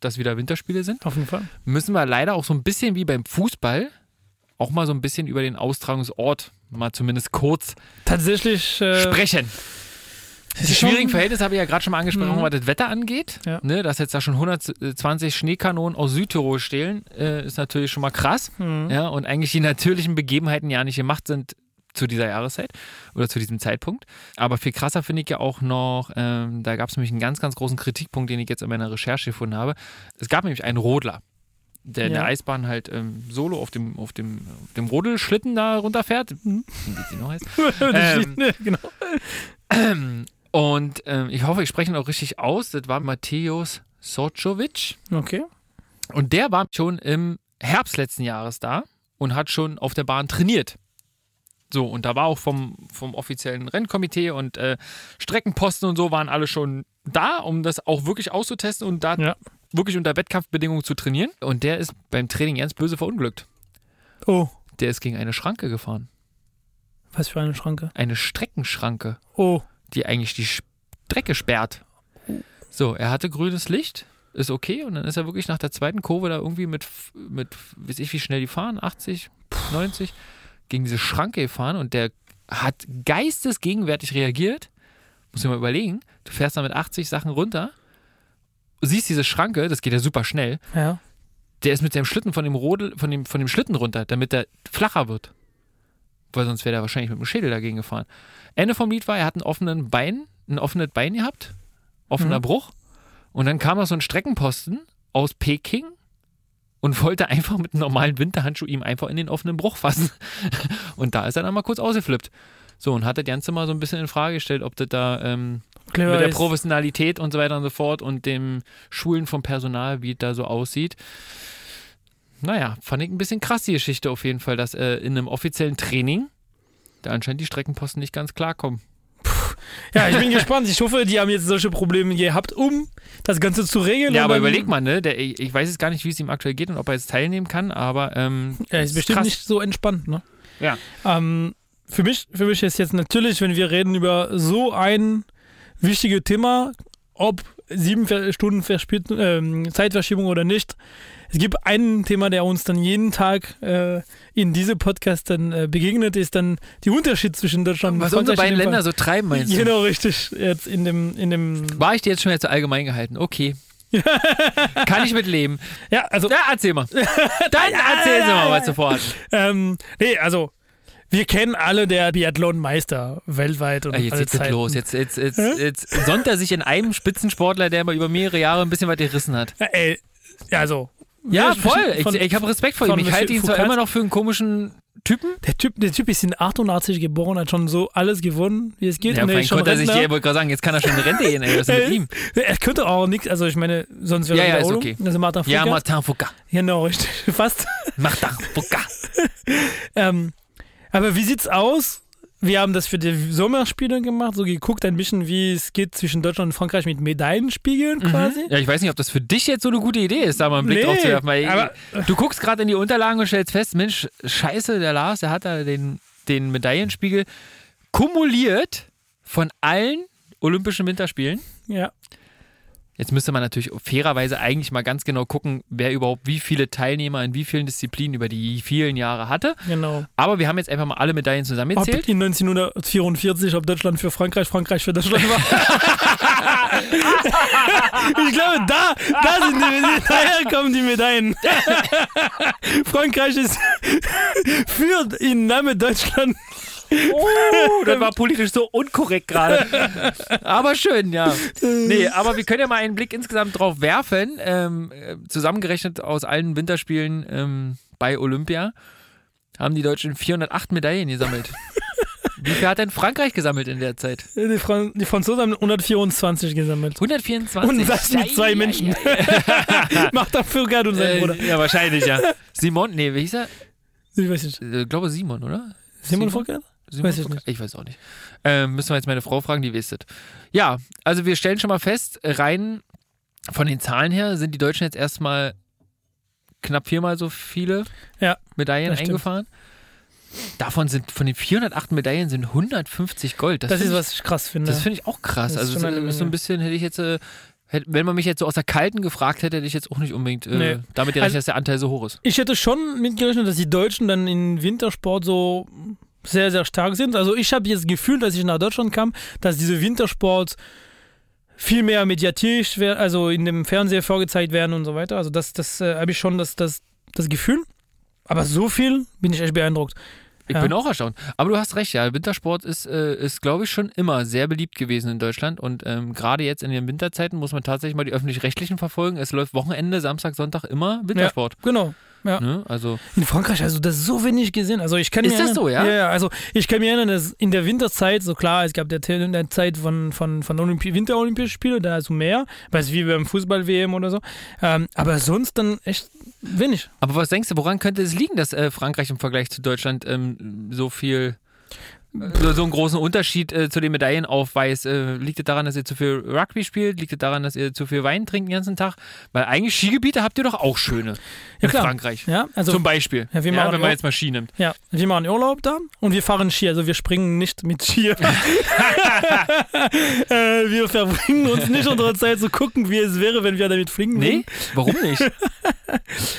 dass wieder Winterspiele sind, Auf jeden Fall. müssen wir leider auch so ein bisschen wie beim Fußball auch mal so ein bisschen über den Austragungsort mal zumindest kurz Tatsächlich. Äh, sprechen. Die schwierigen Verhältnisse habe ich ja gerade schon mal angesprochen, Mhm. was das Wetter angeht. Ja. Ne, dass jetzt da schon 120 Schneekanonen aus Südtirol stehlen, äh, ist natürlich schon mal krass. Mhm. Ja, und eigentlich die natürlichen Begebenheiten ja nicht gemacht sind zu dieser Jahreszeit oder zu diesem Zeitpunkt. Aber viel krasser finde ich ja auch noch, ähm, da gab es nämlich einen ganz, ganz großen Kritikpunkt, den ich jetzt in meiner Recherche gefunden habe. Es gab nämlich einen Rodler, der in Ja. der Eisbahn halt ähm, solo auf dem, auf, dem, auf dem Rodelschlitten da runterfährt. Mhm. Wie die noch heißt. [LAUGHS] Ähm, genau. [CLEARS THROAT] Und ähm, ich hoffe, ich spreche ihn auch richtig aus. Das war Mateusz Socovic. Okay. Und der war schon im Herbst letzten Jahres da und hat schon auf der Bahn trainiert. So, und da war auch vom, vom offiziellen Rennkomitee und äh, Streckenposten und so waren alle schon da, um das auch wirklich auszutesten und da Ja. wirklich unter Wettkampfbedingungen zu trainieren. Und der ist beim Training ganz böse verunglückt. Oh, Der ist gegen eine Schranke gefahren. was für eine Schranke. Eine Streckenschranke. Oh, die eigentlich die Strecke sperrt. So, er hatte grünes Licht, ist okay, und dann ist er wirklich nach der zweiten Kurve da irgendwie mit, mit weiß ich, wie schnell die fahren, 80, 90, gegen diese Schranke gefahren und der hat geistesgegenwärtig reagiert. Muss ich mal überlegen, du fährst da mit 80 Sachen runter, siehst diese Schranke, das geht ja super schnell, ja. der ist mit seinem Schlitten von dem Rodel, von dem, von dem Schlitten runter, damit der flacher wird. Weil sonst wäre er wahrscheinlich mit dem Schädel dagegen gefahren. Ende vom Lied war, er hat einen offenen Bein, ein offenes Bein gehabt, offener Mhm. Bruch. Und dann kam noch so ein Streckenposten aus Peking und wollte einfach mit einem normalen Winterhandschuh ihm einfach in den offenen Bruch fassen. [LAUGHS] Und da ist er dann mal kurz ausgeflippt. So, und hat das Ganze mal so ein bisschen in Frage gestellt, ob das da ähm, mit der. Professionalität und so weiter und so fort und dem Schulen vom Personal, wie es da so aussieht. Naja, fand ich ein bisschen krass die Geschichte auf jeden Fall, dass äh, in einem offiziellen Training da anscheinend die Streckenposten nicht ganz klarkommen. Ja, ich bin gespannt. Ich hoffe, die haben jetzt solche Probleme gehabt, um das Ganze zu regeln. Ja, aber überleg mal, ne? Der, ich weiß jetzt gar nicht, wie es ihm aktuell geht und ob er jetzt teilnehmen kann, aber ähm, Ja, ist bestimmt krass. nicht so entspannt, ne? Ja. Ähm, für, mich, für mich ist jetzt natürlich, wenn wir reden über so ein wichtiges Thema, ob sieben Stunden ähm, Zeitverschiebung oder nicht, es gibt ein Thema, der uns dann jeden Tag äh, in diesem Podcast dann äh, begegnet, ist dann die Unterschied zwischen Deutschland und Was unsere beiden Länder so treiben, meinst du? Genau, richtig. Jetzt in dem, in dem. War ich dir jetzt schon zu allgemein gehalten? Okay. [LAUGHS] Kann ich mitleben. Ja, also. Ja, erzähl mal. [LAUGHS] Dann erzähl sie mal, was du vorhast. Ähm, nee, also. Wir kennen alle der Biathlon-Meister weltweit und Ah, Jetzt alle geht's Zeiten. los. Jetzt, jetzt, jetzt, jetzt sonnt er sich in einem Spitzensportler, der mal über mehrere Jahre ein bisschen was gerissen hat. Ja, ey, ja, also. Ja, voll. sprechen Ich, von- ich habe Respekt vor ihm. von Ich halte ihn zwar immer noch für einen komischen Typen. Der Typ, der Typ ist in 88 geboren, hat schon so alles gewonnen, wie es geht. Ja, und er ist schon konnte er sich, Rentner. ich wollte gerade sagen, jetzt kann er schon in Rente gehen, ey. Was ist [LAUGHS] mit ihm? Er könnte auch nichts, also ich meine, sonst wäre Ja, er ja, ist okay. Also Martin Ja, Foucault. Martin Foucault. Genau, [LAUGHS] richtig. Fast. Martin Foucault. [LAUGHS] Ähm, aber wie sieht's aus? Wir haben das für die Sommerspiele gemacht, so geguckt ein bisschen, wie es geht zwischen Deutschland und Frankreich mit Medaillenspiegeln quasi. Ja, ich weiß nicht, ob das für dich jetzt so eine gute Idee ist, da mal einen Blick Nee, drauf zu werfen. Aber- du guckst gerade in die Unterlagen und stellst fest, Mensch, scheiße, der Lars, der hat da den, den Medaillenspiegel kumuliert von allen Olympischen Winterspielen. Ja. Jetzt müsste man natürlich fairerweise eigentlich mal ganz genau gucken, wer überhaupt wie viele Teilnehmer in wie vielen Disziplinen über die vielen Jahre hatte. genau. Aber wir haben jetzt einfach mal alle Medaillen Ob zusammengezählt. in 1944, ob Deutschland für Frankreich, Frankreich für Deutschland war. [LAUGHS] ich glaube, da, da sind die Medaillen, daher kommen die Medaillen. [LAUGHS] Frankreich ist führt in Name Deutschland. Oh, [LAUGHS] das war politisch so unkorrekt gerade. [LAUGHS] aber schön, ja. Nee, aber wir können ja mal einen Blick insgesamt drauf werfen. Ähm, äh, zusammengerechnet aus allen Winterspielen ähm, bei Olympia haben die Deutschen 408 Medaillen gesammelt. [LAUGHS] Wie viel hat denn Frankreich gesammelt in der Zeit? Die, Fran die Franzosen haben 124 gesammelt. 124. Und das mit zwei Ja, ja, Menschen. ja, Macht dafür Gerd und sein ja. Bruder. Äh, ja, wahrscheinlich, ja. Simon, nee, wie hieß er? Ich weiß nicht. Ich glaube Simon, oder? Simon Volker? Simon Weiß ich nicht. Ich weiß auch nicht. Ähm, müssen wir jetzt meine Frau fragen, die wisst es. Ja, also wir stellen schon mal fest, rein von den Zahlen her sind die Deutschen jetzt erstmal knapp viermal so viele Ja, Medaillen das eingefahren. Davon sind, von den 408 Medaillen sind 150 Gold. das, ist, find ich, was ich krass finde. Das finde ich auch krass. Das ist Also eine ist so ein bisschen, hätte ich jetzt, äh, wenn man mich jetzt so aus der Kalten gefragt hätte, hätte ich jetzt auch nicht unbedingt äh, Nee. damit gerechnet, Also- dass der Anteil so hoch ist. Ich hätte schon mitgerechnet, dass die Deutschen dann in Wintersport so sehr, sehr stark sind. Also ich habe jetzt Gefühl, dass ich nach Deutschland kam, dass diese Wintersport viel mehr mediatisch, also in dem Fernseher vorgezeigt werden und so weiter. Also das, das äh, habe ich schon das, das, das Gefühl. Aber so viel bin ich echt beeindruckt. Ich Ja. bin auch erstaunt. Aber du hast recht, ja. Wintersport ist, äh, ist glaube ich, schon immer sehr beliebt gewesen in Deutschland. Und ähm, gerade jetzt in den Winterzeiten muss man tatsächlich mal die öffentlich-rechtlichen verfolgen. Es läuft Wochenende, Samstag, Sonntag immer Wintersport. Genau. Ja. Ne? Also, In Frankreich, also das ist so wenig gesehen. Also ich kann Ist mir das erinnern, so, ja? Ja, also ich kann mir erinnern, dass in der Winterzeit, so klar, es gab der, der Zeit von, von, von Olympi Winterolympischen Spielen, da also mehr, weiß wie beim Fußball-WM oder so. Ähm, aber sonst dann echt wenig. aber was denkst du, woran könnte es liegen, dass äh, Frankreich im Vergleich zu Deutschland ähm, so viel, so, so einen großen Unterschied äh, zu den Medaillen aufweist? Äh, liegt es daran, dass ihr zu viel Rugby spielt? Liegt es daran, dass ihr zu viel Wein trinkt den ganzen Tag? Weil eigentlich Skigebiete habt ihr doch auch schöne in klar. Frankreich. Ja, also Zum Beispiel. Ja, wir ja, wenn man jetzt mal Ski nimmt. ja, wir machen Urlaub da und wir fahren Ski, also wir springen nicht mit Ski. [LAUGHS] äh, wir verbringen uns nicht unsere Zeit zu gucken, wie es wäre, wenn wir damit fliegen Nee? würden. Warum nicht? [LAUGHS]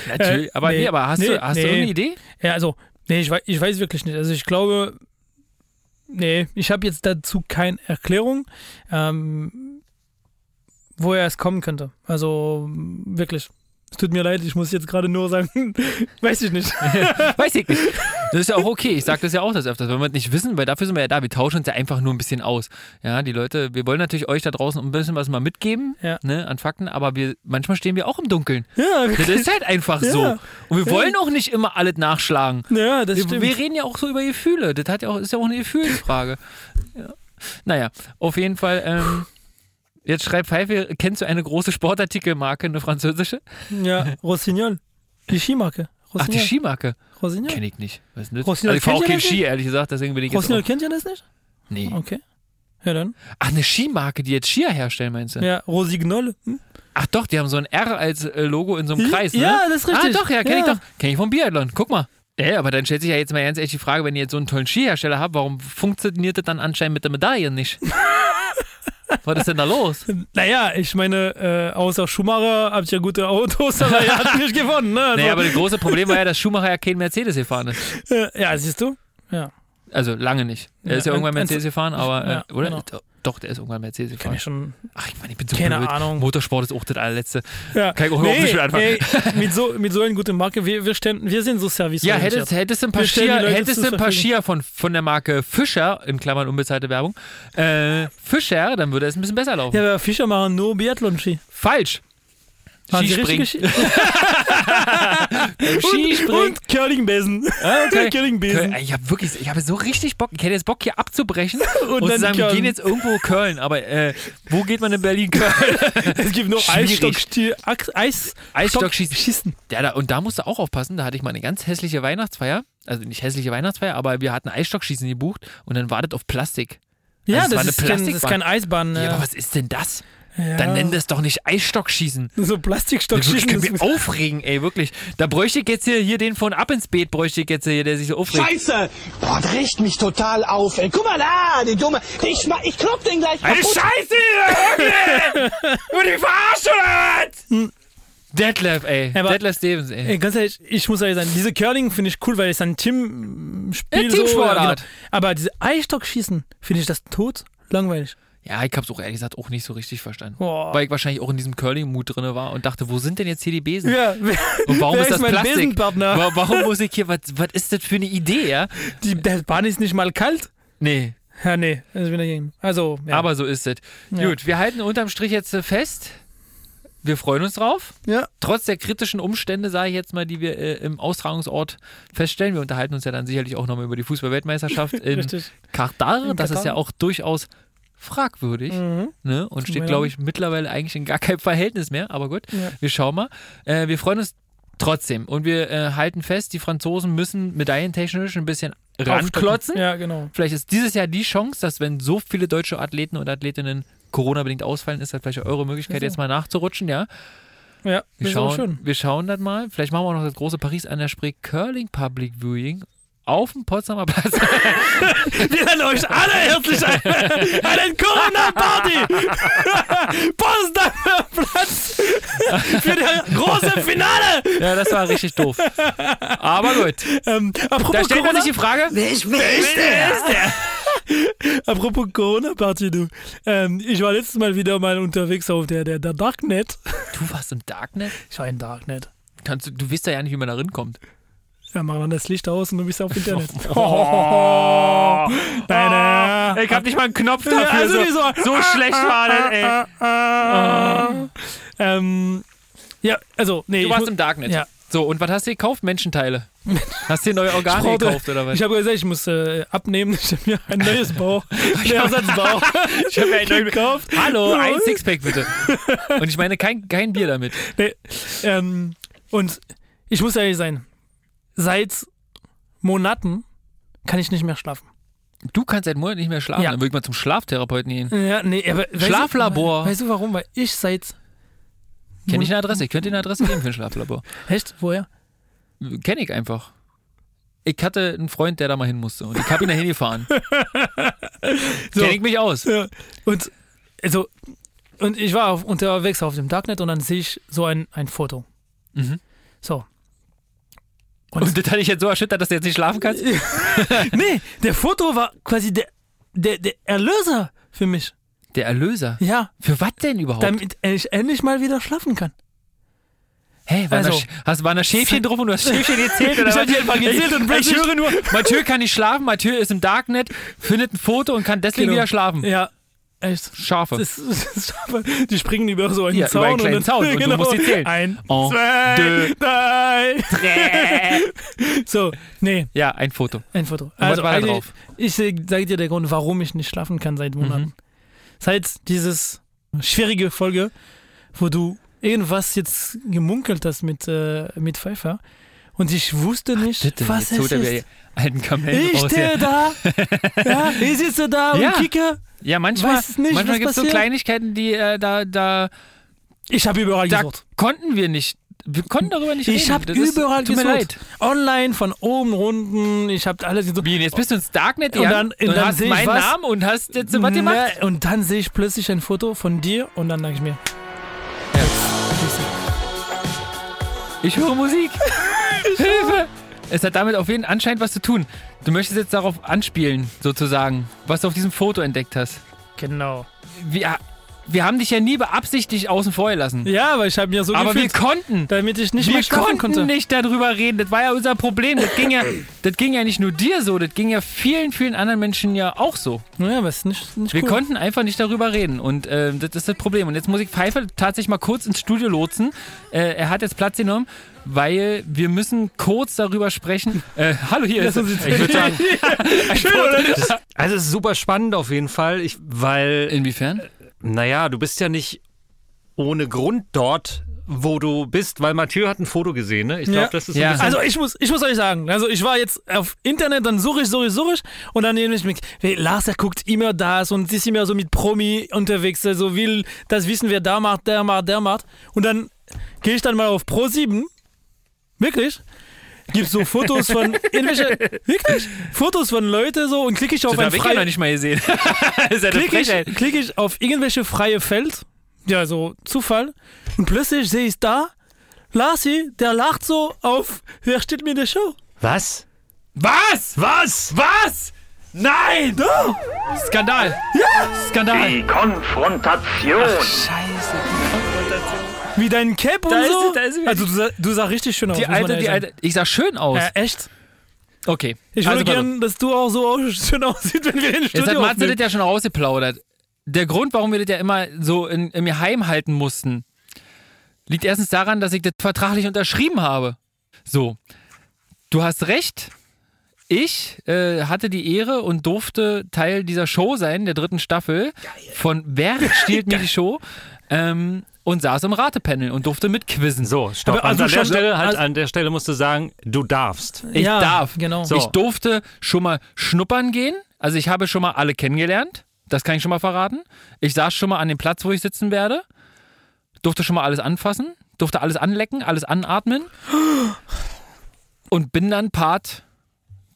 Natürlich. Äh, aber nee, nee, aber hast, nee, du, hast du nee. irgendeine Idee? Ja, also, nee, ich weiß, ich weiß wirklich nicht. Also ich glaube, nee, ich habe jetzt dazu keine Erklärung, ähm, woher es kommen könnte. Also wirklich. Es tut mir leid, ich muss jetzt gerade nur sagen, [LAUGHS] weiß ich nicht. [LAUGHS] Weiß ich nicht. Das ist ja auch okay. Ich sage das ja auch das öfters. Wenn wir nicht wissen, weil dafür sind wir ja da. Wir tauschen uns ja einfach nur ein bisschen aus. Ja, die Leute, wir wollen natürlich euch da draußen ein bisschen was mal mitgeben Ja. ne, an Fakten, aber wir, manchmal stehen wir auch im Dunkeln. Ja, Das ist halt einfach Ja. so. Und wir wollen auch nicht immer alles nachschlagen. ja das Wir, stimmt. wir reden ja auch so über Gefühle. Das hat ja auch, ist ja auch eine Gefühlsfrage. Ja. Naja, auf jeden Fall. Ähm, jetzt schreibt Pfeife, kennst du eine große Sportartikelmarke, eine französische? Ja, Rossignol. Die Skimarke. Ach, die. Skimarke. Rossignol. Kenne ich nicht. Denn das? Rossignol also ich fahre auch kennt ihr kein das Ski, ehrlich gesagt, deswegen bin ich Rossignol kennt ihr das nicht? Nee. Okay. Ja, dann. Ach, eine Skimarke, die jetzt Skier herstellen, meinst du? Ja, Rossignol. Hm? Ach doch, die haben so ein R als äh, Logo in so einem Kreis, ne? ja, das ist richtig. Ah doch, ja, kenne ich Ja. doch. Kenne ich vom Biathlon. Guck mal. Ja, aber dann stellt sich ja jetzt mal ganz ehrlich die Frage, wenn ihr jetzt so einen tollen Skihersteller habt, warum funktioniert das dann anscheinend mit der Medaille nicht? [LAUGHS] Was ist denn da los? [LAUGHS] Naja, ich meine, äh, außer Schumacher habt ihr gute Autos, aber er hat nicht gewonnen. Ne? Also, Naja, aber das große Problem war ja, dass Schumacher ja kein Mercedes gefahren ist. [LAUGHS] ja, siehst du? Ja, Also lange nicht. Er Ja, ist ja irgendwann Mercedes gefahren, aber, äh, Ja, oder? genau. Doch, der ist irgendwann Mercedes kann gefahren. ich schon. Ach, ich meine, ich bin so Keine blöd. Ahnung. Motorsport ist auch das allerletzte. Ja. Kann ich auch überhaupt nicht mit anfangen. ey, [LAUGHS] mit, so, mit so einer guten Marke, wir, wir, stellen, wir sind so service Ja, hättest, hättest du ein paar Leute hättest ein paar. Skier von, von der Marke Fischer, in Klammern unbezahlte Werbung, äh, Fischer, dann würde es ein bisschen besser laufen. Ja, aber Fischer machen nur Biathlon-Ski. Falsch. Skispringen. [LAUGHS] Skispringen. Und Curlingbesen. Ah, okay. [LAUGHS] Curlingbesen. Ich habe wirklich, ich habe so richtig Bock. Ich hätte jetzt Bock hier abzubrechen [LAUGHS] und, Und zu dann sagen, wir Köln. gehen jetzt irgendwo Köln. Aber äh, wo geht man in Berlin [LAUGHS] Köln? Es gibt nur. Eisstockschießen. Eis Eisstockschießen. Ja, da, und da musst du auch aufpassen. Da hatte ich mal eine ganz hässliche Weihnachtsfeier. Also nicht hässliche Weihnachtsfeier, aber wir hatten Eisstockschießen gebucht und dann wartet auf Plastik. Ja, Also das, eine ist kein, das ist kein Eisbahn. Ja, Ja, aber was ist denn das? Ja. Dann nenn das doch nicht Eisstockschießen. So Ich Plastikstockschießen. könnte mich aufregen, ey, wirklich. Da bräuchte ich jetzt hier, hier den von Ab ins Beet, bräuchte ich jetzt hier, der sich so aufregt. Scheiße! Boah, das regt mich total auf, ey. Guck mal da, die Dumme. Ich, ich klopp den gleich Eine kaputt. Scheiße hier, wirklich! [LAUGHS] Nur die Verarschung! Detlef, ey. Aber- Detlef Stevens, ey. Ey, ganz ehrlich, ich muss ehrlich sagen, diese Curling finde ich cool, weil es ein Teamspiel Ja, so. Genau. Aber diese Eisstockschießen finde ich das tot langweilig. Ja, ich hab's auch ehrlich gesagt auch nicht so richtig verstanden. Boah. Weil ich wahrscheinlich auch in diesem Curling-Mut drin war und dachte, wo sind denn jetzt hier die Besen? Ja, Und warum ist das Plastik? Warum muss ich hier, was, was ist das für eine Idee, ja? Die, der Bahn ist nicht mal kalt. Nee, Ja, nee, das ist wieder gegen. Also, ja. aber so ist es. Ja. Gut, wir halten unterm Strich jetzt äh, fest. Wir freuen uns drauf. ja, Trotz der kritischen Umstände, sage ich jetzt mal, die wir äh, im Austragungsort feststellen. Wir unterhalten uns ja dann sicherlich auch nochmal über die Fußball-Weltmeisterschaft [LAUGHS] in. Katar. In Das ist ja auch durchaus fragwürdig Mhm. ne? und steht, glaube ich, mittlerweile eigentlich in gar keinem Verhältnis mehr. Aber gut, Ja. wir schauen mal. Äh, wir freuen uns trotzdem und wir äh, halten fest, die Franzosen müssen medaillentechnisch ein bisschen ranklotzen. Ja, genau. Vielleicht ist dieses Jahr die Chance, dass wenn so viele deutsche Athleten und Athletinnen Corona-bedingt ausfallen, ist das vielleicht eure Möglichkeit, Also. jetzt mal nachzurutschen, ja. Ja, Wir schauen, wir schauen das mal. Vielleicht machen wir auch noch das große Paris an der Spree Curling Public Viewing auf dem Potsdamer Platz. [LAUGHS] Wir laden euch alle herzlich ein. Einen Corona-Party. [LAUGHS] Potsdamer Platz. Für das große Finale. ja, das war richtig doof. Aber gut. Ähm, Da stellt man Corona, sich die Frage, Wer ist, wer ist der? [LAUGHS] apropos Corona-Party, du. Ähm, ich war letztes Mal wieder mal unterwegs auf der, der, der Darknet. du warst im Darknet? Ich war in Darknet. Kannst, du- du weißt ja nicht, wie man da rankommt. Ja, mach dann das Licht aus und du bist auf Internet. [LAUGHS] Oh, [LAUGHS] Deine. ich hab nicht mal einen Knopf dafür. also so, so. so schlecht war das, ey. Ah. Ähm, ja, also, nee. Du ich warst im Darknet. Ja. So, und was hast du gekauft? Menschenteile. Hast du dir neue Organe brauchte- gekauft oder was? Ich habe gesagt, ich muss äh, abnehmen. [LAUGHS] Ich habe mir ein neues Bauch, Ersatzbauch Ich hab mir einen neuen- gekauft. Hallo, ein Sixpack bitte. Und ich meine kein, kein Bier damit. Nee, ähm, und ich muss ehrlich sein, seit Monaten kann ich nicht mehr schlafen. Du kannst seit Monaten nicht mehr schlafen. Ja. Dann würde ich mal zum Schlaftherapeuten gehen. Ja, nee, aber Schlaflabor. Weißt du warum? Weil ich seit Kenn ich eine Adresse? Ich könnte dir eine Adresse geben für ein Schlaflabor. [LAUGHS] echt woher? Kenn ich einfach. Ich hatte einen Freund, der da mal hin musste und ich habe ihn da hingefahren. [LAUGHS] So. Kenn ich mich aus. Ja. Und also und ich war auf, unterwegs auf dem Darknet und dann sehe ich so ein, ein Foto. Mhm. So. Und das hatte ich jetzt so erschüttert, dass du jetzt nicht schlafen kannst? [LAUGHS] Nee, der Foto war quasi der, der, der Erlöser für mich. Der Erlöser. Ja, Für was denn überhaupt? damit ich endlich mal wieder schlafen kann. Hä, war Also- hast, waren da Schäfchen drauf und du hast Schäfchen [LAUGHS] gezählt? Oder Ich hab die einfach gezählt und ich, ich plötzlich- höre nur, Mathieu kann nicht schlafen, Mathieu ist im Darknet, findet ein Foto und kann deswegen Genau. wieder schlafen. Ja, echt. Schafe. Das, [LAUGHS] das ist aber- die springen über so einen Ja, Zaun. einen und dann, Zaun und du musst die zählen. Ein, En zwei, deux, drei. [LAUGHS] So, nee, ja, ein Foto. ein Foto. was war da drauf? Ich sage dir der Grund, warum ich nicht schlafen kann seit Monaten. Mhm. Seit dieses schwierige Folge, wo du irgendwas jetzt gemunkelt hast mit, äh, mit Pfeiffer und ich wusste nicht, Bitte, was es ist. alten Kamellen Ich raus. stehe da, [LAUGHS] ja, ich sitze da Ja. und kicke. Ja, manchmal, Weiß nicht, manchmal gibt es so. Kleinigkeiten, die äh, da, da, Ich habe überall da gesucht. konnten wir nicht. Wir konnten darüber nicht reden. Ich habe Das ist- überall Tut mir gesucht. leid. Online, von oben, unten, ich habe alles gesucht. Wie, jetzt bist du ins Darknet Und dann- und dann hast sehe ich meinen was. Namen und hast jetzt was gemacht? Ne, und dann sehe ich plötzlich ein Foto von dir und dann denke ich mir, Ich höre Musik. [LAUGHS] Hilfe! Es hat damit auf jeden Fall anscheinend was zu tun. Du möchtest jetzt darauf anspielen, sozusagen, was du auf diesem Foto entdeckt hast. genau. Wir, wir haben dich ja nie beabsichtigt außen vor gelassen. Ja, aber ich habe mir so Aber wir gefühlt, konnten. damit ich nicht wir mehr schlafen konnten konnte. nicht darüber reden. Das war ja unser Problem. Das ging ja, das ging ja nicht nur dir so, das ging ja vielen, vielen anderen Menschen ja auch so. Ja, aber ist nicht, nicht Wir cool. konnten einfach nicht darüber reden und äh, das ist das Problem. Und jetzt muss ich Pfeiffer tatsächlich mal kurz ins Studio lotsen. Äh, er hat jetzt Platz genommen, weil wir müssen kurz darüber sprechen. Äh, hallo, hier ist Lass uns Ich würde sagen. [LAUGHS] [LAUGHS] Also es ist super spannend auf jeden Fall, ich, weil, Inwiefern? Naja, du bist ja nicht ohne Grund dort, wo du bist, weil Mathieu hat ein Foto gesehen, ne? Ich glaube, Ja. das ist Ja. Also ich muss, ich muss euch sagen, also ich war jetzt auf Internet, dann suche ich, suche ich, suche ich und dann nehme ich mich, hey, Lars, er guckt immer das und ist immer so mit Promi unterwegs, also will das wissen, wer da macht, der macht, der macht und dann gehe ich dann mal auf Pro7, wirklich, gibt so Fotos von irgendwelche, wirklich, Fotos von Leute so und klicke ich auf Das ein habe ich ja noch nicht mal gesehen. [LAUGHS] ja klicke ich, klick ich auf irgendwelche freie Feld, ja, so Zufall, und plötzlich sehe ich da, Larsi, der lacht so auf, wer steht mir in der Show? Was? Was? Was? Was? Nein! Skandal! Skandal! Die Konfrontation. Scheiße. Wie dein Cap und Da ist so? sie, da ist also du, sah- du sah richtig schön aus. Die alte, die alte. Ich sah schön aus. Ja, echt? Okay. Ich würde Also, pass auf. gern, dass du auch so schön aussiehst, wenn wir in Jetzt hat Studio Matze das ja schon rausgeplaudert. Der Grund, warum wir das ja immer so in, in mir heim halten mussten, liegt erstens daran, dass ich das vertraglich unterschrieben habe. So. Du hast recht. Ich äh, hatte die Ehre und durfte Teil dieser Show sein, der dritten Staffel, von Wer stiehlt mir [LAUGHS] die Show? Ähm, und saß im Ratepanel und durfte mitquizzen. So, stopp. Aber also an, der Stelle, halt, also- an der Stelle musst du sagen, du darfst. Ich ja, darf. Genau. So. Ich durfte schon mal schnuppern gehen. Also ich habe schon mal alle kennengelernt. Das kann ich schon mal verraten. Ich saß schon mal an dem Platz, wo ich sitzen werde. Durfte schon mal alles anfassen. durfte alles anlecken, alles anatmen und bin dann Part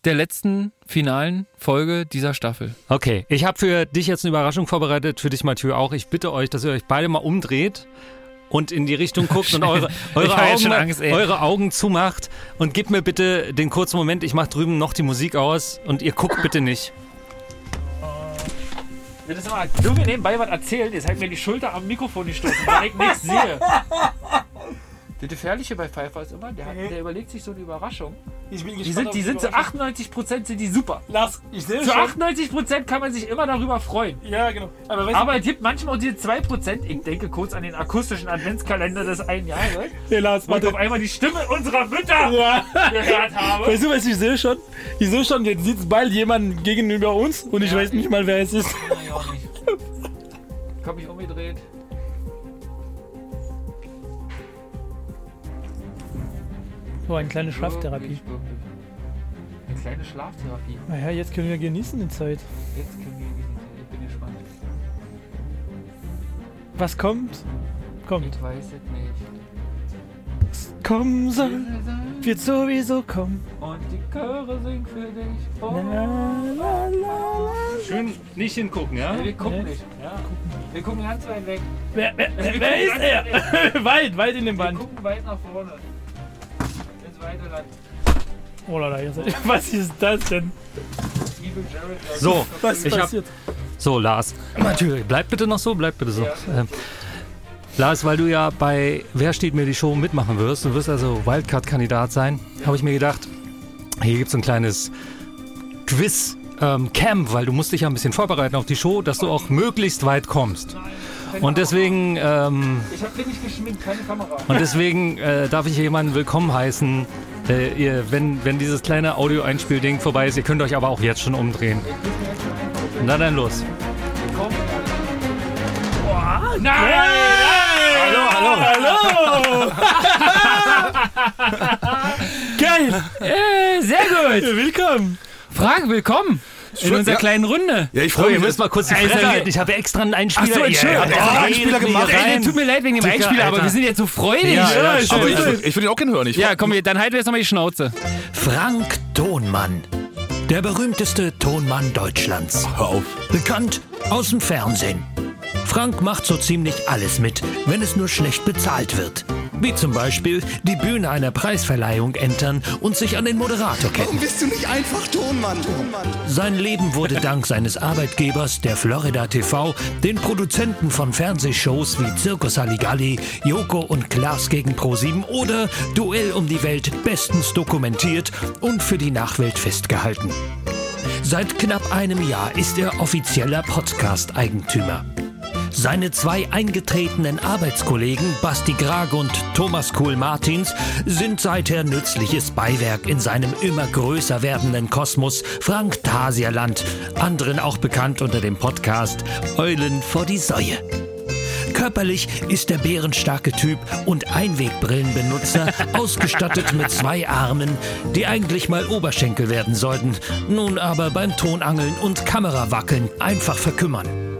der letzten finalen Folge dieser Staffel. Okay, ich habe für dich jetzt eine Überraschung vorbereitet, für dich Mathieu auch. Ich bitte euch, dass ihr euch beide mal umdreht und in die Richtung guckt und [LAUGHS] eure, eure, Augen, Angst, eure Augen zumacht und gebt mir bitte den kurzen Moment, ich mache drüben noch die Musik aus und ihr guckt bitte nicht. Wenn das mal du mir nebenbei was erzählen, ist halt mir die Schulter am Mikrofon gestoßen, weil ich nichts sehe. [LAUGHS] Das Gefährliche bei Pfeiffer ist immer, der, hat, der überlegt sich so eine Überraschung. Ich bin Die sind, die sind zu 98% sind die super. Lars, ich sehe Zu schon. 98% kann man sich immer darüber freuen. Ja, genau. Aber weißt Aber es gibt manchmal auch diese 2%, ich denke kurz an den akustischen Adventskalender des einen Jahres, hey, Lars, wo ich warte. auf einmal die Stimme unserer Mütter Ja. gehört habe. Weißt du, was ich sehe schon? Ich sehe schon, jetzt sitzt bald jemand gegenüber uns und ich Ja. weiß nicht mal, wer es ist. Ja, ich auch nicht. Ich hab mich umgedreht. So, eine kleine Schlaftherapie. Eine kleine Schlaftherapie. Naja, jetzt können wir genießen die Zeit. Jetzt können wir genießen. Ich bin gespannt. Was kommt? Kommt. Ich weiß es nicht. Kommen soll, wird sowieso kommen. Und die Chöre singen für dich. Oh. La, la, la, la. Schön nicht hingucken, ja? Nee, wir gucken Nee. nicht. Ja. Wir gucken ganz weit weg. Wer, wer, wer, Wir ist er? [LAUGHS] weit weit, in dem Wir Band. gucken weit nach vorne. Oh la la, jetzt- [LAUGHS] was ist das denn? So, Was ich hab, passiert? so Lars, Mathieu, bleib bitte noch so, bleib bitte so. Ähm, Lars, weil du ja bei Wer steht mir die Show mitmachen wirst, du wirst also Wildcard-Kandidat sein, habe ich mir gedacht, hier gibt es ein kleines Quiz. Ähm, Camp, weil du musst dich ja ein bisschen vorbereiten auf die Show, dass du auch möglichst weit kommst. Und deswegen, ähm, Ich hab bin nicht geschminkt, keine Kamera. und deswegen äh, darf ich jemanden willkommen heißen. Äh, ihr, wenn, wenn dieses kleine Audio-Einspielding vorbei ist, ihr könnt euch aber auch jetzt schon umdrehen. Na dann los. Nein! Hallo, hallo, hallo! [LAUGHS] Geil! Äh, sehr gut. Willkommen! Frank, willkommen in unserer ja. kleinen Runde. Ja, ich So, freue ihr mich. müsst mal kurz die Fresse wir- halten. Ich habe extra einen Einspieler. Ach so, Entschuldigung. Er hat extra einen Einspieler gemacht. Ey, tut mir leid wegen dem Einspieler, aber wir sind jetzt so freudig. Ja, ja, ich- Aber ich- ich, will ihn auch gerne hören. Ich Ja, komm, dann halten wir jetzt nochmal die Schnauze. Frank Thonmann. Der berühmteste Tonmann Deutschlands. Hör auf. Bekannt aus dem Fernsehen. Frank macht so ziemlich alles mit, wenn es nur schlecht bezahlt wird. Wie zum Beispiel die Bühne einer Preisverleihung entern und sich an den Moderator ketten. Warum bist du nicht einfach Tonmann? Tonmann. Sein Leben wurde [LAUGHS] dank seines Arbeitgebers, der Florida TV, den Produzenten von Fernsehshows wie Circus Halligalli, Joko und Klaas gegen Pro7 oder Duell um die Welt bestens dokumentiert und für die Nachwelt festgehalten. Seit knapp einem Jahr ist er offizieller Podcast-Eigentümer. Seine zwei eingetretenen Arbeitskollegen Basti Grag und Thomas Kuhl-Martins sind seither nützliches Beiwerk in seinem immer größer werdenden Kosmos Frank Tasierland, anderen auch bekannt unter dem Podcast Eulen vor die Säue. Körperlich ist der bärenstarke Typ und Einwegbrillenbenutzer [LAUGHS] ausgestattet mit zwei Armen, die eigentlich mal Oberschenkel werden sollten, nun aber beim Tonangeln und Kamerawackeln einfach verkümmern.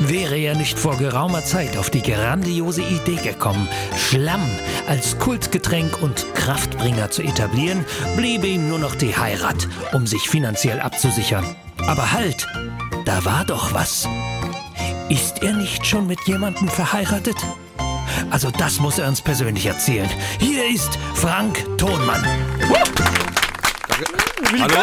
Wäre er nicht vor geraumer Zeit auf die grandiose Idee gekommen, Schlamm als Kultgetränk und Kraftbringer zu etablieren, bliebe ihm nur noch die Heirat, um sich finanziell abzusichern. Aber halt, da war doch was. Ist er nicht schon mit jemandem verheiratet? Also das muss er uns persönlich erzählen. Hier ist Frank Thonmann. Hallo.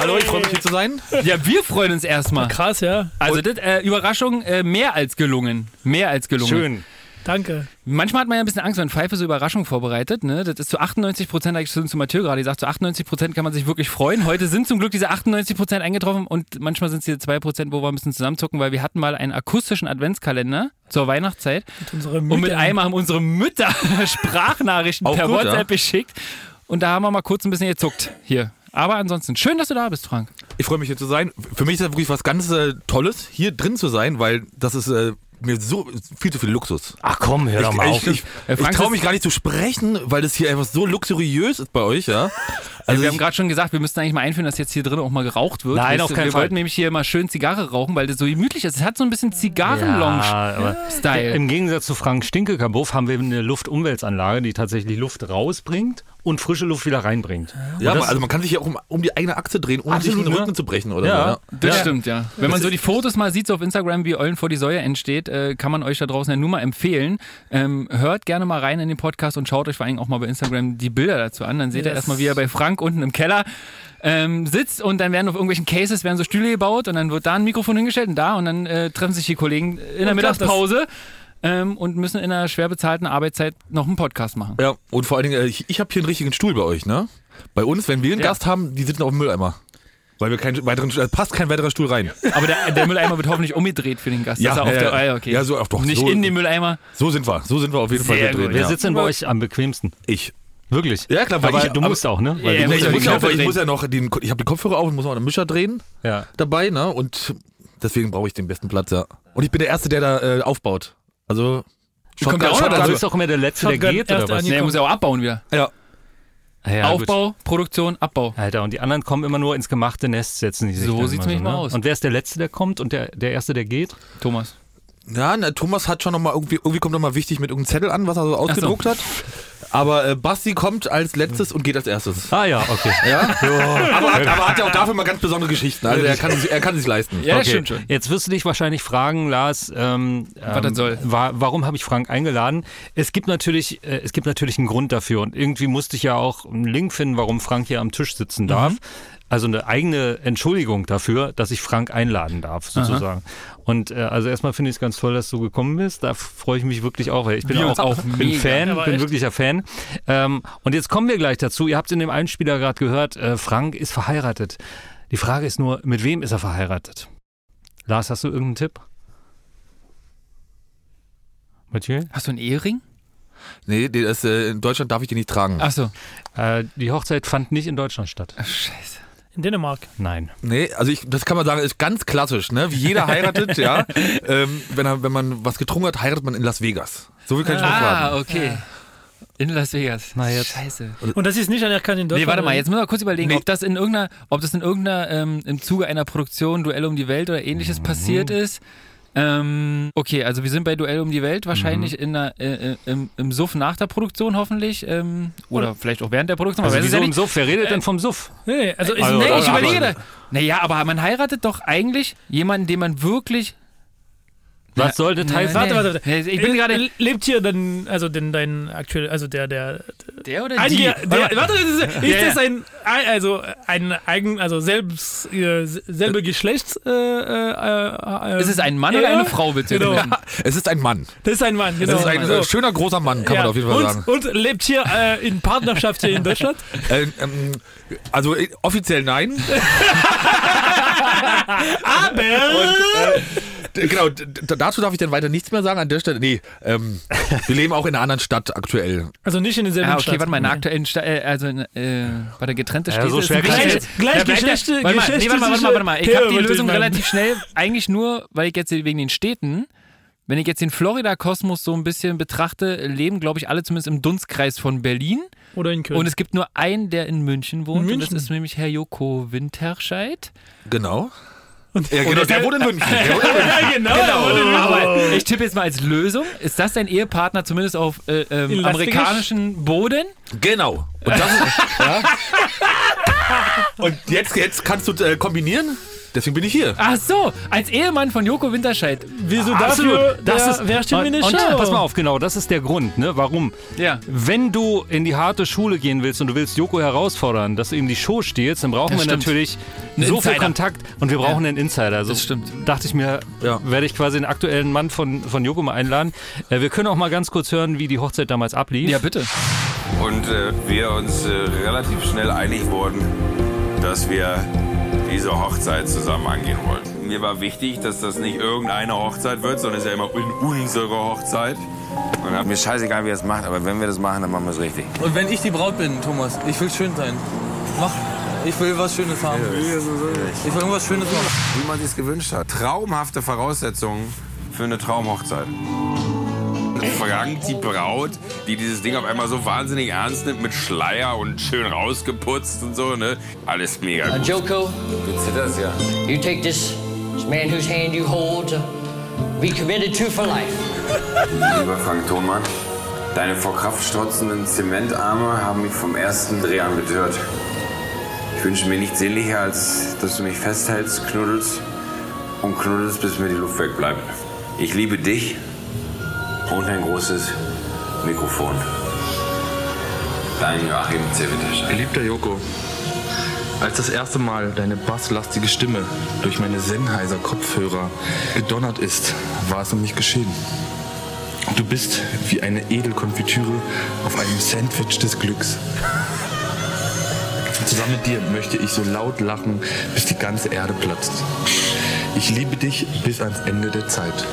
Hallo, ich freue mich hier zu sein. Ja, wir freuen uns erstmal. Krass, ja. Also, das, äh, Überraschung, äh, mehr als gelungen. Mehr als gelungen. Schön. Danke. Manchmal hat man ja ein bisschen Angst, wenn Pfeife so Überraschungen vorbereitet. Ne? Das ist zu 98 Prozent, ich schon zu Mathieu gerade gesagt, zu 98 Prozent kann man sich wirklich freuen. Heute sind zum Glück diese 98 Prozent eingetroffen und manchmal sind es diese 2 Prozent, wo wir ein bisschen zusammenzucken, weil wir hatten mal einen akustischen Adventskalender zur Weihnachtszeit Unsere und mit Mütter. einmal haben unsere Mütter [LAUGHS] Sprachnachrichten Auch per gut, WhatsApp ja. geschickt und da haben wir mal kurz ein bisschen gezuckt hier. Aber ansonsten, schön, dass du da bist, Frank. Ich freue mich hier zu sein. Für mich ist das wirklich was ganz äh, Tolles, hier drin zu sein, weil das ist äh, mir so viel zu viel Luxus. Ach komm, hör doch mal ich auf. ich, ich, ich traue mich gar nicht zu sprechen, weil das hier einfach so luxuriös ist bei euch, ja. Also wir haben gerade schon gesagt, wir müssten eigentlich mal einführen, dass jetzt hier drin auch mal geraucht wird. Nein, Weißt auf keinen wir Fall. wollten nämlich hier mal schön Zigarre rauchen, weil das so gemütlich ist. Es hat so ein bisschen Zigarren-Lounge-Style. Ja, Im Gegensatz zu Frank Stinke-Kabuff haben wir eine Luftumwälzanlage, die tatsächlich Luft rausbringt und frische Luft wieder reinbringt. ja, das- also man kann sich hier auch um, um die eigene Achse drehen, ohne Absolut, sich den ne? Rücken zu brechen oder Ja. so. Ja. Das Ja. stimmt, ja. Wenn man so die Fotos mal sieht so auf Instagram, wie Eulen vor die Säue entsteht, äh, kann man euch da draußen ja nur mal empfehlen. Ähm, hört gerne mal rein in den Podcast und schaut euch vor allem auch mal bei Instagram die Bilder dazu an. Dann seht ihr Yes. erstmal, wie er bei Frank unten im Keller ähm, sitzt und dann werden auf irgendwelchen Cases werden so Stühle gebaut und dann wird da ein Mikrofon hingestellt und da und dann äh, treffen sich die Kollegen in der Und klappt Mittagspause ähm, und müssen in einer schwer bezahlten Arbeitszeit noch einen Podcast machen. Ja, und vor allen Dingen, äh, ich, ich habe hier einen richtigen Stuhl bei euch, ne? Bei uns, wenn wir einen Ja. Gast haben, die sitzen auf dem Mülleimer. Weil wir keinen weiteren, äh, passt kein weiterer Stuhl rein. Aber der, der Mülleimer wird hoffentlich umgedreht für den Gast. Ja, ja, der, ja. ah, ja, okay. Ja, so, ach doch, Nicht so- in den Mülleimer. So sind wir, so sind wir auf jeden Fall Sehr drin. gut. Wer ja. sitzt denn bei euch am bequemsten? Ich. Wirklich? Ja, klar, weil aber ich- du aber- musst auch, ne? Weil Ja, ich, muss ja, auch, ich muss ja noch den, ich habe die Kopfhörer auf und muss noch einen Mischer drehen ja. dabei, ne? Und deswegen brauche ich den besten Platz, ja. Und ich bin der Erste, der da äh, aufbaut. Also Kommt der auch noch Aber du dazu? bist doch immer der Letzte, der Shotgun geht, oder was? Nee, er muss ja auch abbauen wieder. Ja. Ja, gut. Aufbau, Produktion, Abbau. Alter, und die anderen kommen immer nur ins gemachte Nest, setzen die sich So sieht's immer nämlich mal aus. Und wer ist der Letzte, der kommt und der, der Erste, der geht? Thomas. Ja, ne, Thomas hat schon noch mal irgendwie, irgendwie kommt noch mal wichtig mit irgendeinem Zettel an, was er so ausgedruckt hat. [LAUGHS] Aber äh, Basti kommt als letztes und geht als erstes. Ah ja, okay. [LAUGHS] Ja? aber, hat, aber hat ja auch dafür mal ganz besondere Geschichten. Also er kann, er kann sich leisten. Ja, okay. stimmt schon. Jetzt wirst du dich wahrscheinlich fragen, Lars, ähm, Was das ähm, soll. wa warum habe ich Frank eingeladen? Es gibt natürlich, äh, es gibt natürlich einen Grund dafür und irgendwie musste ich ja auch einen Link finden, warum Frank hier am Tisch sitzen darf. Mhm. Also eine eigene Entschuldigung dafür, dass ich Frank einladen darf, sozusagen. Und äh, also erstmal finde ich es ganz toll, dass du gekommen bist. Da freue ich mich wirklich auch, ich bin Wir auch, auch bin. Fan, bin echt. wirklicher Fan. Ähm, und jetzt kommen wir gleich dazu. Ihr habt in dem Einspieler gerade gehört, äh, Frank ist verheiratet. Die Frage ist nur, mit wem ist er verheiratet? Lars, hast du irgendeinen Tipp? Mathieu? Hast du einen Ehering? Nee, ist, äh, in Deutschland darf ich die nicht tragen. Achso. Äh, die Hochzeit fand nicht in Deutschland statt. Scheiße. In Dänemark. Nein. Nee, also ich, das kann man sagen, ist ganz klassisch, ne? Wie jeder heiratet, ja. [LAUGHS] Ähm, wenn, er, wenn man was getrunken hat, heiratet man in Las Vegas. So viel kann ich schon Ah, sagen. okay. In Las Vegas. Na jetzt. Scheiße. Und das ist nicht anerkannt in Deutschland. Nee, warte mal, jetzt müssen wir kurz überlegen, Nee. ob das in irgendeiner, ob das in irgendeiner, ähm, im Zuge einer Produktion Duell um die Welt oder ähnliches Mhm. passiert ist. Ähm, okay, also wir sind bei Duell um die Welt, wahrscheinlich Mhm. in der, äh, äh, im, im Suff nach der Produktion hoffentlich. Ähm, oder vielleicht auch während der Produktion. Also wieso ja im. Suff? Wer redet denn vom Suff? Nee, nee, also, ich, Also, Nee, ich überlege. Naja, aber man heiratet doch eigentlich jemanden, den man wirklich. Was soll das heißen? Warte, warte, warte. Ich bin gerade- Lebt hier dann, also denn dein aktuell, also der, der, Der oder die? der, Warte ist, [LAUGHS] ist Ja, ja. das ein, also ein eigen, also selbst, äh, selbe Geschlechts, äh, äh, äh, Ist es ein Mann oder eine Frau, bitte? Genau. [LAUGHS] Es ist ein Mann. Das ist ein Mann, genau. Es ist ein so. schöner, großer Mann, kann man auf jeden Fall und, sagen. Und lebt hier äh, in Partnerschaft hier in [LAUGHS] Deutschland? Äh, ähm, also äh, offiziell nein. Aber [LAUGHS] Genau, d- d- dazu darf ich dann weiter nichts mehr sagen an der Stelle. Nee, ähm, wir leben auch in einer anderen Stadt aktuell. also nicht in derselben Ah, okay, Stadt. warte mal, in der aktuellen Sta äh, also in, äh, bei der getrennte Ja, Städte so ist schwer gleich Ja, warte, Geschlechte- warte mal, nee, warte mal, warte mal, warte mal. Ich habe die Lösung relativ schnell, eigentlich nur, weil ich jetzt wegen den Städten, wenn ich jetzt den Florida-Kosmos so ein bisschen betrachte, leben, glaube ich, alle zumindest im Dunstkreis von Berlin. Oder in Köln. Und es gibt nur einen, der in München wohnt. In Und das München? ist nämlich Herr Joko Winterscheid. Genau. Ja, genau, [LAUGHS] der wohnt in München. Der wohnt in München. ja, genau. Aber ich tippe jetzt mal als Lösung. Ist das dein Ehepartner zumindest auf äh, ähm, amerikanischen Boden? Genau. Und, das [LAUGHS] ist, ja. Und jetzt, jetzt kannst du äh, kombinieren. Deswegen bin ich hier. Ach so, als Ehemann von Joko Winterscheid. Wieso Absolut. dafür? Das ist, wer mir in und, Show? pass mal auf, genau, das ist der Grund, ne? Warum? Ja. Wenn du in die harte Schule gehen willst und du willst Joko herausfordern, dass du ihm die Show stiehlst, dann brauchen Das wir stimmt. natürlich Einen so viel Insider. Kontakt und wir brauchen einen Insider. So Das stimmt. Dachte ich mir, Ja. werde ich quasi den aktuellen Mann von, von Joko mal einladen. Äh, wir können auch mal ganz kurz hören, wie die Hochzeit damals ablief. Ja, bitte. Und äh, wir uns äh, relativ schnell einig wurden, dass wir diese Hochzeit zusammen angehen wollen. Mir war wichtig, dass das nicht irgendeine Hochzeit wird, sondern es ist ja immer in unsere Hochzeit. Und mir scheißegal, wie ihr es macht, aber wenn wir das machen, dann machen wir es richtig. Und wenn ich die Braut bin, Thomas, ich will schön sein. Mach. Ich will was Schönes haben. Ich will irgendwas Schönes machen. Wie man sich gewünscht hat. Traumhafte Voraussetzungen für eine Traumhochzeit. Frank, die Braut, die dieses Ding auf einmal so wahnsinnig ernst nimmt mit Schleier und schön rausgeputzt und so, ne? Alles mega Uh, gut. Joko, Du zitterst ja. you take this, this man whose hand you hold, uh, be committed to for life. Lieber Frank Thonmann, deine vor Kraft strotzenden Zementarme haben mich vom ersten Dreh an betört. Ich wünsche mir nichts sehnlicher, als dass du mich festhältst, knuddelst und knuddelst, bis mir die Luft wegbleibt. Ich liebe dich und ein großes Mikrofon. Dein Joachim Zewitisch. Geliebter Joko, als das erste Mal deine basslastige Stimme durch meine Sennheiser Kopfhörer gedonnert ist, war es um mich geschehen. Du bist wie eine Edelkonfitüre auf einem Sandwich des Glücks. Zusammen mit dir möchte ich so laut lachen, bis die ganze Erde platzt. Ich liebe dich bis ans Ende der Zeit.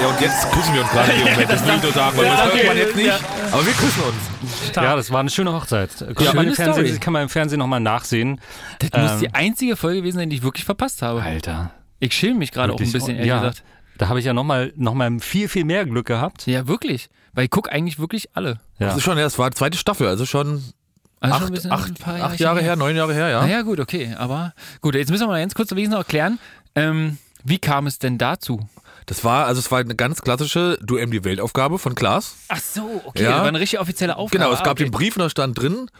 Ja, und jetzt küssen wir uns gerade im Moment. [LAUGHS] Das will ich nur sagen, weil Ja, das hört man jetzt nicht. Ja. Aber wir küssen uns. Ja, das war eine schöne Hochzeit. Kann, Schöne man, im Fernsehen, Story. kann man im Fernsehen nochmal nachsehen. Das muss Ähm, die einzige Folge gewesen sein, die ich wirklich verpasst habe. Alter. Ich schäme mich gerade auch ein bisschen, ehrlich ja, gesagt. Da habe ich ja nochmal noch mal viel, viel mehr Glück gehabt. Ja, wirklich. Weil ich gucke eigentlich wirklich alle. Ja. Das ist schon, ja, es war die zweite Staffel, also schon Also schon acht, ein acht, ein paar acht Jährchen Jahre her. her, neun Jahre her, ja. Naja, gut, okay. Aber gut, jetzt müssen wir mal ganz kurz wenigstens noch erklären. Ähm, wie kam es denn dazu? Das war, also es war eine ganz klassische Du M die Weltaufgabe von Klaas. Ach so, okay. Ja. Das war eine richtig offizielle Aufgabe. Genau, es Ah, gab okay. den Brief und da stand drin,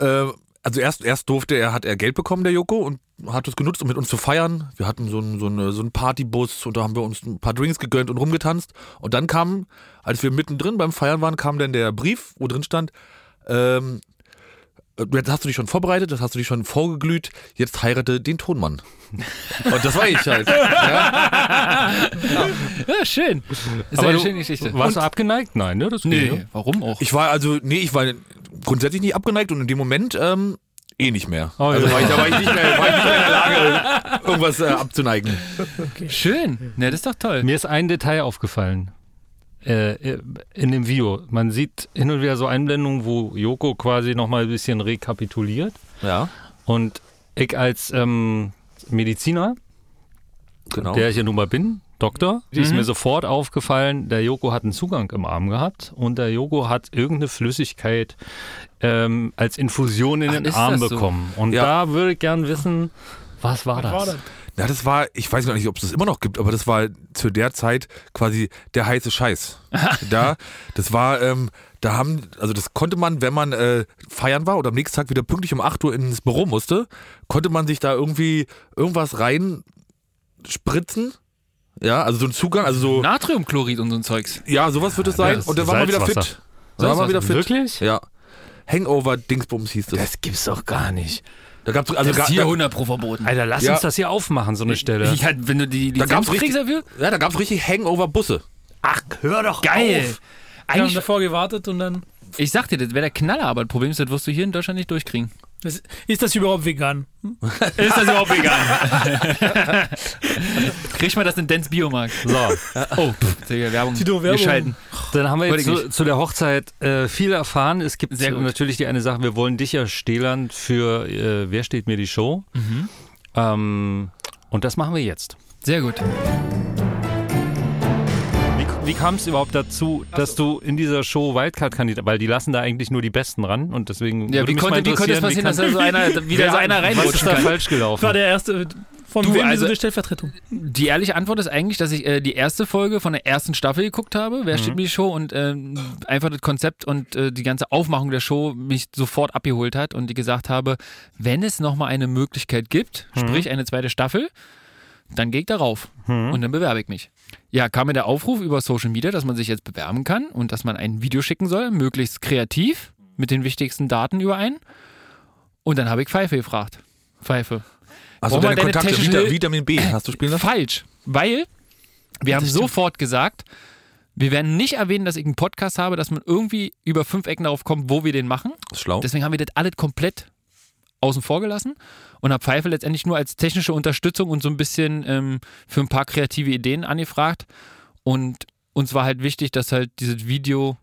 äh, also erst, erst durfte er, hat er Geld bekommen, der Joko, und hat es genutzt, um mit uns zu feiern. Wir hatten so einen, so, eine, so einen Partybus und da haben wir uns ein paar Drinks gegönnt und rumgetanzt. Und dann kam, als wir mittendrin beim Feiern waren, kam dann der Brief, wo drin stand, ähm, das hast du dich schon vorbereitet, das hast du dich schon vorgeglüht, jetzt heirate den Tonmann. Und das war ich halt. [LAUGHS] Ja. [LAUGHS] Ja, schön. [LAUGHS] Ist Aber eine du- schöne Geschichte. Warst du abgeneigt? Nein, ne? Das ging, Nee, ne? warum auch? Ich war also, nee, ich war grundsätzlich nicht abgeneigt und in dem Moment ähm, eh nicht mehr. Oh, also ja. war ich, da war ich, nicht mehr, war ich nicht mehr in der Lage, [LAUGHS] irgendwas äh, abzuneigen. Schön. Ne, das ist doch toll. Mir ist ein Detail aufgefallen. Äh, in dem Video. Man sieht hin und wieder so Einblendungen, wo Joko quasi nochmal ein bisschen rekapituliert. Ja. Und ich als ähm, Mediziner, Genau. der ich ja nun mal bin, Doktor, ist Mhm. mir sofort aufgefallen, der Joko hat einen Zugang im Arm gehabt und der Joko hat irgendeine Flüssigkeit ähm, als Infusion in Ach, den Arm so? bekommen. Und Ja. da würde ich gern wissen, was war das? war das? Ja, das war, ich weiß gar nicht, ob es das immer noch gibt, aber das war zu der Zeit quasi der heiße Scheiß. [LAUGHS] da, das war, ähm, da haben, also das konnte man, wenn man äh, feiern war oder am nächsten Tag wieder pünktlich um 8 Uhr ins Büro musste, konnte man sich da irgendwie irgendwas rein spritzen. Ja, also so ein Zugang, also so, Natriumchlorid und so ein Zeugs. ja, sowas wird es sein. das und dann war man wieder fit. Dann war man wieder fit. Wirklich? Ja. Hangover-Dingsbums hieß das. Das gibt's doch gar nicht. Da gab's also Das ist hier da, 100 pro verboten. Alter, lass Ja. uns das hier aufmachen, so eine Stelle. Ich halt, wenn du die, die da gab's richtig, dafür? ja, da gab's richtig Hangover-Busse. Ach, hör doch Geil. auf. Eigentlich, davor gewartet und dann. ich sag dir, das wäre der Knaller, aber das Problem ist, das wirst du hier in Deutschland nicht durchkriegen. Das, ist das überhaupt vegan? Ist das überhaupt vegan? [LAUGHS] Kriegt man das in Dens Biomarkt? So, Oh, pff, Digga, Werbung. Tito, Wir Werbung. schalten. dann haben wir jetzt zu, zu der Hochzeit äh, viel erfahren. Es gibt natürlich die eine Sache, wir wollen dich ja stählern für äh, Wer steht mir die Show? Mhm. Ähm, und das machen wir jetzt. Sehr gut. Wie, kam es überhaupt dazu, dass du in dieser Show Wildcard-Kandidat, weil die lassen da eigentlich nur die Besten ran und deswegen Ja, wie konnte, wie konnte es passieren, dass da so einer, [LAUGHS] wieder Wer- so einer Was reinrutschen ist da kann? falsch gelaufen? War der erste. Von Du, wem also- eine Stellvertretung? Die ehrliche Antwort ist eigentlich, dass ich äh, die erste Folge von der ersten Staffel geguckt habe, Wer steht mir die Show und ähm, einfach das Konzept und äh, die ganze Aufmachung der Show mich sofort abgeholt hat und die gesagt habe, wenn es nochmal eine Möglichkeit gibt, sprich eine zweite Staffel, dann gehe ich darauf und dann bewerbe ich mich. Ja, kam mir der Aufruf über Social Media, dass man sich jetzt bewerben kann und dass man ein Video schicken soll, möglichst kreativ, mit den wichtigsten Daten überein. Und dann habe ich Pfeife gefragt. Pfeife. Also deine deine Kontakte, Vita, Vitamin B, hast du spielen lassen? Falsch, weil wir haben sofort gesagt, wir werden nicht erwähnen, dass ich einen Podcast habe, dass man irgendwie über fünf Ecken darauf kommt, wo wir den machen. Das ist schlau. Deswegen haben wir das alles komplett außen vor gelassen und habe Pfeife letztendlich nur als technische Unterstützung und so ein bisschen ähm, für ein paar kreative Ideen angefragt. Und uns war halt wichtig, dass halt dieses Video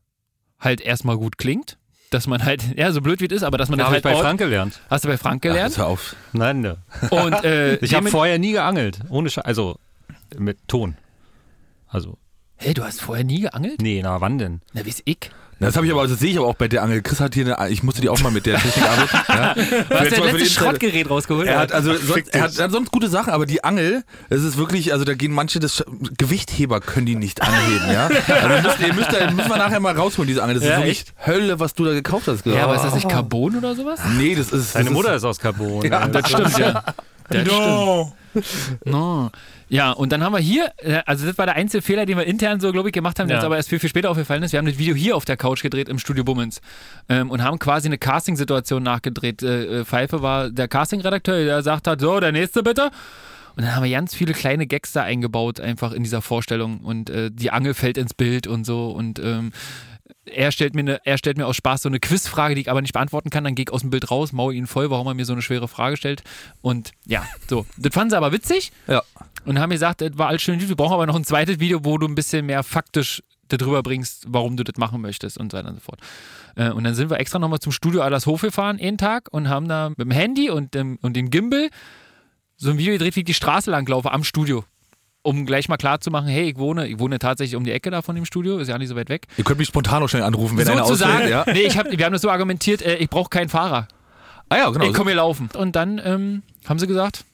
halt erstmal gut klingt, dass man halt, ja, so blöd wie es ist, aber dass man Da das habe halt ich bei ort- Frank gelernt. Hast du bei Frank Ach, gelernt? hör auf. Nein, ne. Und äh, [LAUGHS] Ich habe vorher nie geangelt. Ohne Sche Also mit Ton. Also, Hey, du hast vorher nie geangelt? nee, na wann denn? Na, wie ist ich? Das habe ich aber, das sehe ich aber auch bei der Angel. Chris hat hier eine, ich musste die auch mal mit der Technik arbeiten. Ja. [LAUGHS] Du hast dein letztes Schrottgerät rausgeholt. Er hat also sonst, er hat, er hat sonst gute Sachen, aber die Angel, es ist wirklich, also da gehen manche das Gewichtheber können die nicht anheben, ja. [LAUGHS] Also müsst, ihr müsst da, müssen wir nachher mal rausholen diese Angel. Das Ja, ist wirklich Hölle, was du da gekauft hast. ja, aber ist das nicht Carbon oder sowas? Nee, das ist. Deine Mutter ist, aus Carbon. Ja? Das stimmt, ja. Das No. stimmt. [LAUGHS] No. Ja, und dann haben wir hier, äh, also das war der einzige Fehler, den wir intern so, glaube ich, gemacht haben, der Ja. uns aber erst viel, viel später aufgefallen ist. Wir haben das Video hier auf der Couch gedreht im Studio Bummens ähm, und haben quasi eine Casting-Situation nachgedreht. Äh, äh, Pfeife war der Casting-Redakteur, der sagt hat, so, der nächste bitte. Und dann haben wir ganz viele kleine Gags da eingebaut, einfach in dieser Vorstellung. Und äh, die Angel fällt ins Bild und so. Und ähm, er stellt, mir eine, er stellt mir aus Spaß so eine Quizfrage, die ich aber nicht beantworten kann. Dann gehe ich aus dem Bild raus, maul ihn voll, warum er mir so eine schwere Frage stellt. Und ja, so. Das fanden sie aber witzig Ja. und haben gesagt, das war alles schön. Wir brauchen aber noch ein zweites Video, wo du ein bisschen mehr faktisch darüber bringst, warum du das machen möchtest und so weiter und so fort. Äh, Und dann sind wir extra nochmal zum Studio Adlershof gefahren, einen Tag, und haben da mit dem Handy und dem, und dem Gimbal so ein Video gedreht, wie ich die Straße langlaufe am Studio. Um gleich mal klar zu machen, hey, ich wohne, ich wohne tatsächlich um die Ecke da von dem Studio, ist ja nicht so weit weg. ihr könnt mich spontan noch schnell anrufen, wenn einer Sozusagen, ausfällt. Ja. nee, ich hab, wir haben das so argumentiert, äh, ich brauche keinen Fahrer. Ah ja, genau. Ich komme hier laufen. Und dann ähm, haben sie gesagt,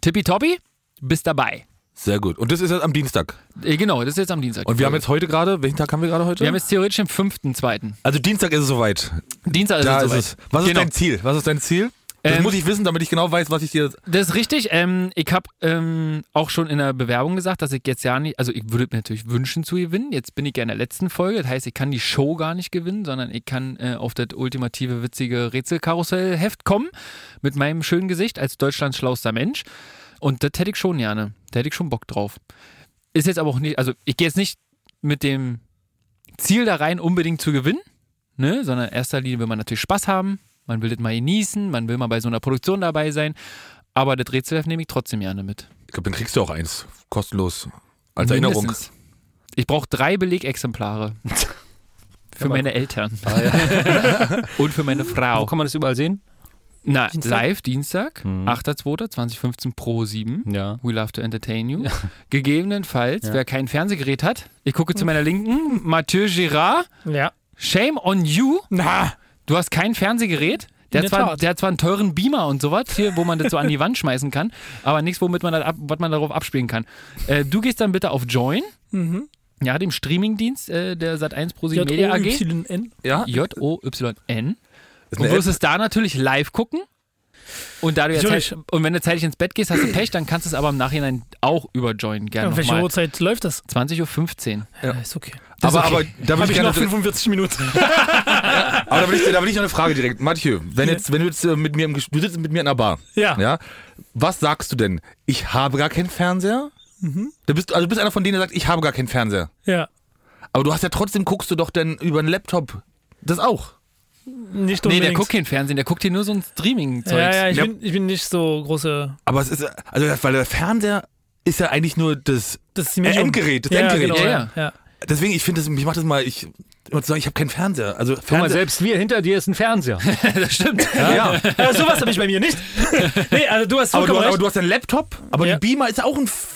tippitoppi, bist dabei. Sehr gut. Und das ist jetzt am Dienstag. Äh, genau, das ist jetzt am Dienstag. Und wir haben jetzt heute gerade, welchen Tag haben wir gerade heute? wir haben jetzt theoretisch den fünften, zweiten. also Dienstag ist es soweit. Dienstag ist Da es ist soweit. es. Was ist Genau. dein Ziel? Was ist dein Ziel? Das Ähm, muss ich wissen, damit ich genau weiß, was ich dir. Das ist richtig. Ähm, ich habe ähm, auch schon in der Bewerbung gesagt, dass ich jetzt ja nicht, also ich würde mir natürlich wünschen zu gewinnen. Jetzt bin ich ja in der letzten Folge. Das heißt, ich kann die Show gar nicht gewinnen, sondern ich kann äh, auf das ultimative, witzige Rätselkarussell-Heft kommen mit meinem schönen Gesicht als Deutschlands schlauster Mensch. Und das hätte ich schon gerne. Da hätte ich schon Bock drauf. Ist jetzt aber auch nicht, also ich gehe jetzt nicht mit dem Ziel da rein, unbedingt zu gewinnen, ne? sondern in erster Linie will man natürlich Spaß haben. Man will das mal genießen, man will mal bei so einer Produktion dabei sein. Aber das Rätselheft nehme ich trotzdem gerne mit. Ich glaube, dann kriegst du auch eins. Kostenlos. Als Erinnerung. Mindestens. Ich brauche drei Belegexemplare. [LAUGHS] Für meine Eltern. [LAUGHS] Und für meine Wo Frau. kann man das überall sehen? Na, Dienstag? live Dienstag, Mhm. 8.2.2015 Pro 7. Ja. We love to entertain you. Gegebenenfalls, Ja. wer kein Fernsehgerät hat, ich gucke zu meiner Linken, Mathieu Girard, Ja. shame on you. Na, Du hast kein Fernsehgerät. Der hat, zwar, der hat zwar einen teuren Beamer und sowas, hier, wo man das so an die Wand schmeißen kann, aber nichts, womit man das ab, was man darauf abspielen kann. Äh, du gehst dann bitte auf Join, Mhm. ja, dem Streamingdienst äh, der Sat1 Pro 7 Media AG. J-O-Y-N. Ja? J-O-Y-N. Und wirst es da natürlich live gucken. Und, da du jetzt Natürlich. halt, und wenn du zeitig ins Bett gehst, hast du Pech, dann kannst du es aber im Nachhinein auch über Join gerne Ja, welche. Uhrzeit läuft das? 20.15 Uhr. Ja, ist okay. Aber, ist okay. aber da Habe will ich ich gerne. noch 45 Minuten. [LAUGHS] Aber da will, ich, da will ich noch eine Frage direkt. Mathieu, wenn, Ja. jetzt, wenn du jetzt äh, mit mir im du sitzt mit mir in einer Bar. Ja. ja. Was sagst du denn? Ich habe gar keinen Fernseher? Mhm. Du bist, also du bist einer von denen, der sagt, ich habe gar keinen Fernseher. Ja. Aber du hast ja trotzdem, guckst du doch dann über einen Laptop. Das auch. Nicht Nee, der unbedingt. guckt kein Fernsehen, der guckt hier nur so ein Streaming-Zeug. ja, ja, ich, Ja. Bin, ich bin nicht so große. Aber es ist, also, weil der Fernseher ist ja eigentlich nur das, Das die. Endgerät. Das ja, Endgerät. Genau, Ja, ja. ja. ja. Deswegen, ich finde das, ich mach das mal, ich, immer zu sagen, ich habe keinen Fernseher. Also Guck mal, Fernseher, selbst wir hinter dir ist ein Fernseher. [LAUGHS] das stimmt. ja. Ja, sowas habe ich bei mir nicht. [LAUGHS] nee, also du hast Aber, du, vollkommen aber du hast einen Laptop, aber Ja. ein Beamer ist auch ein Fernseher,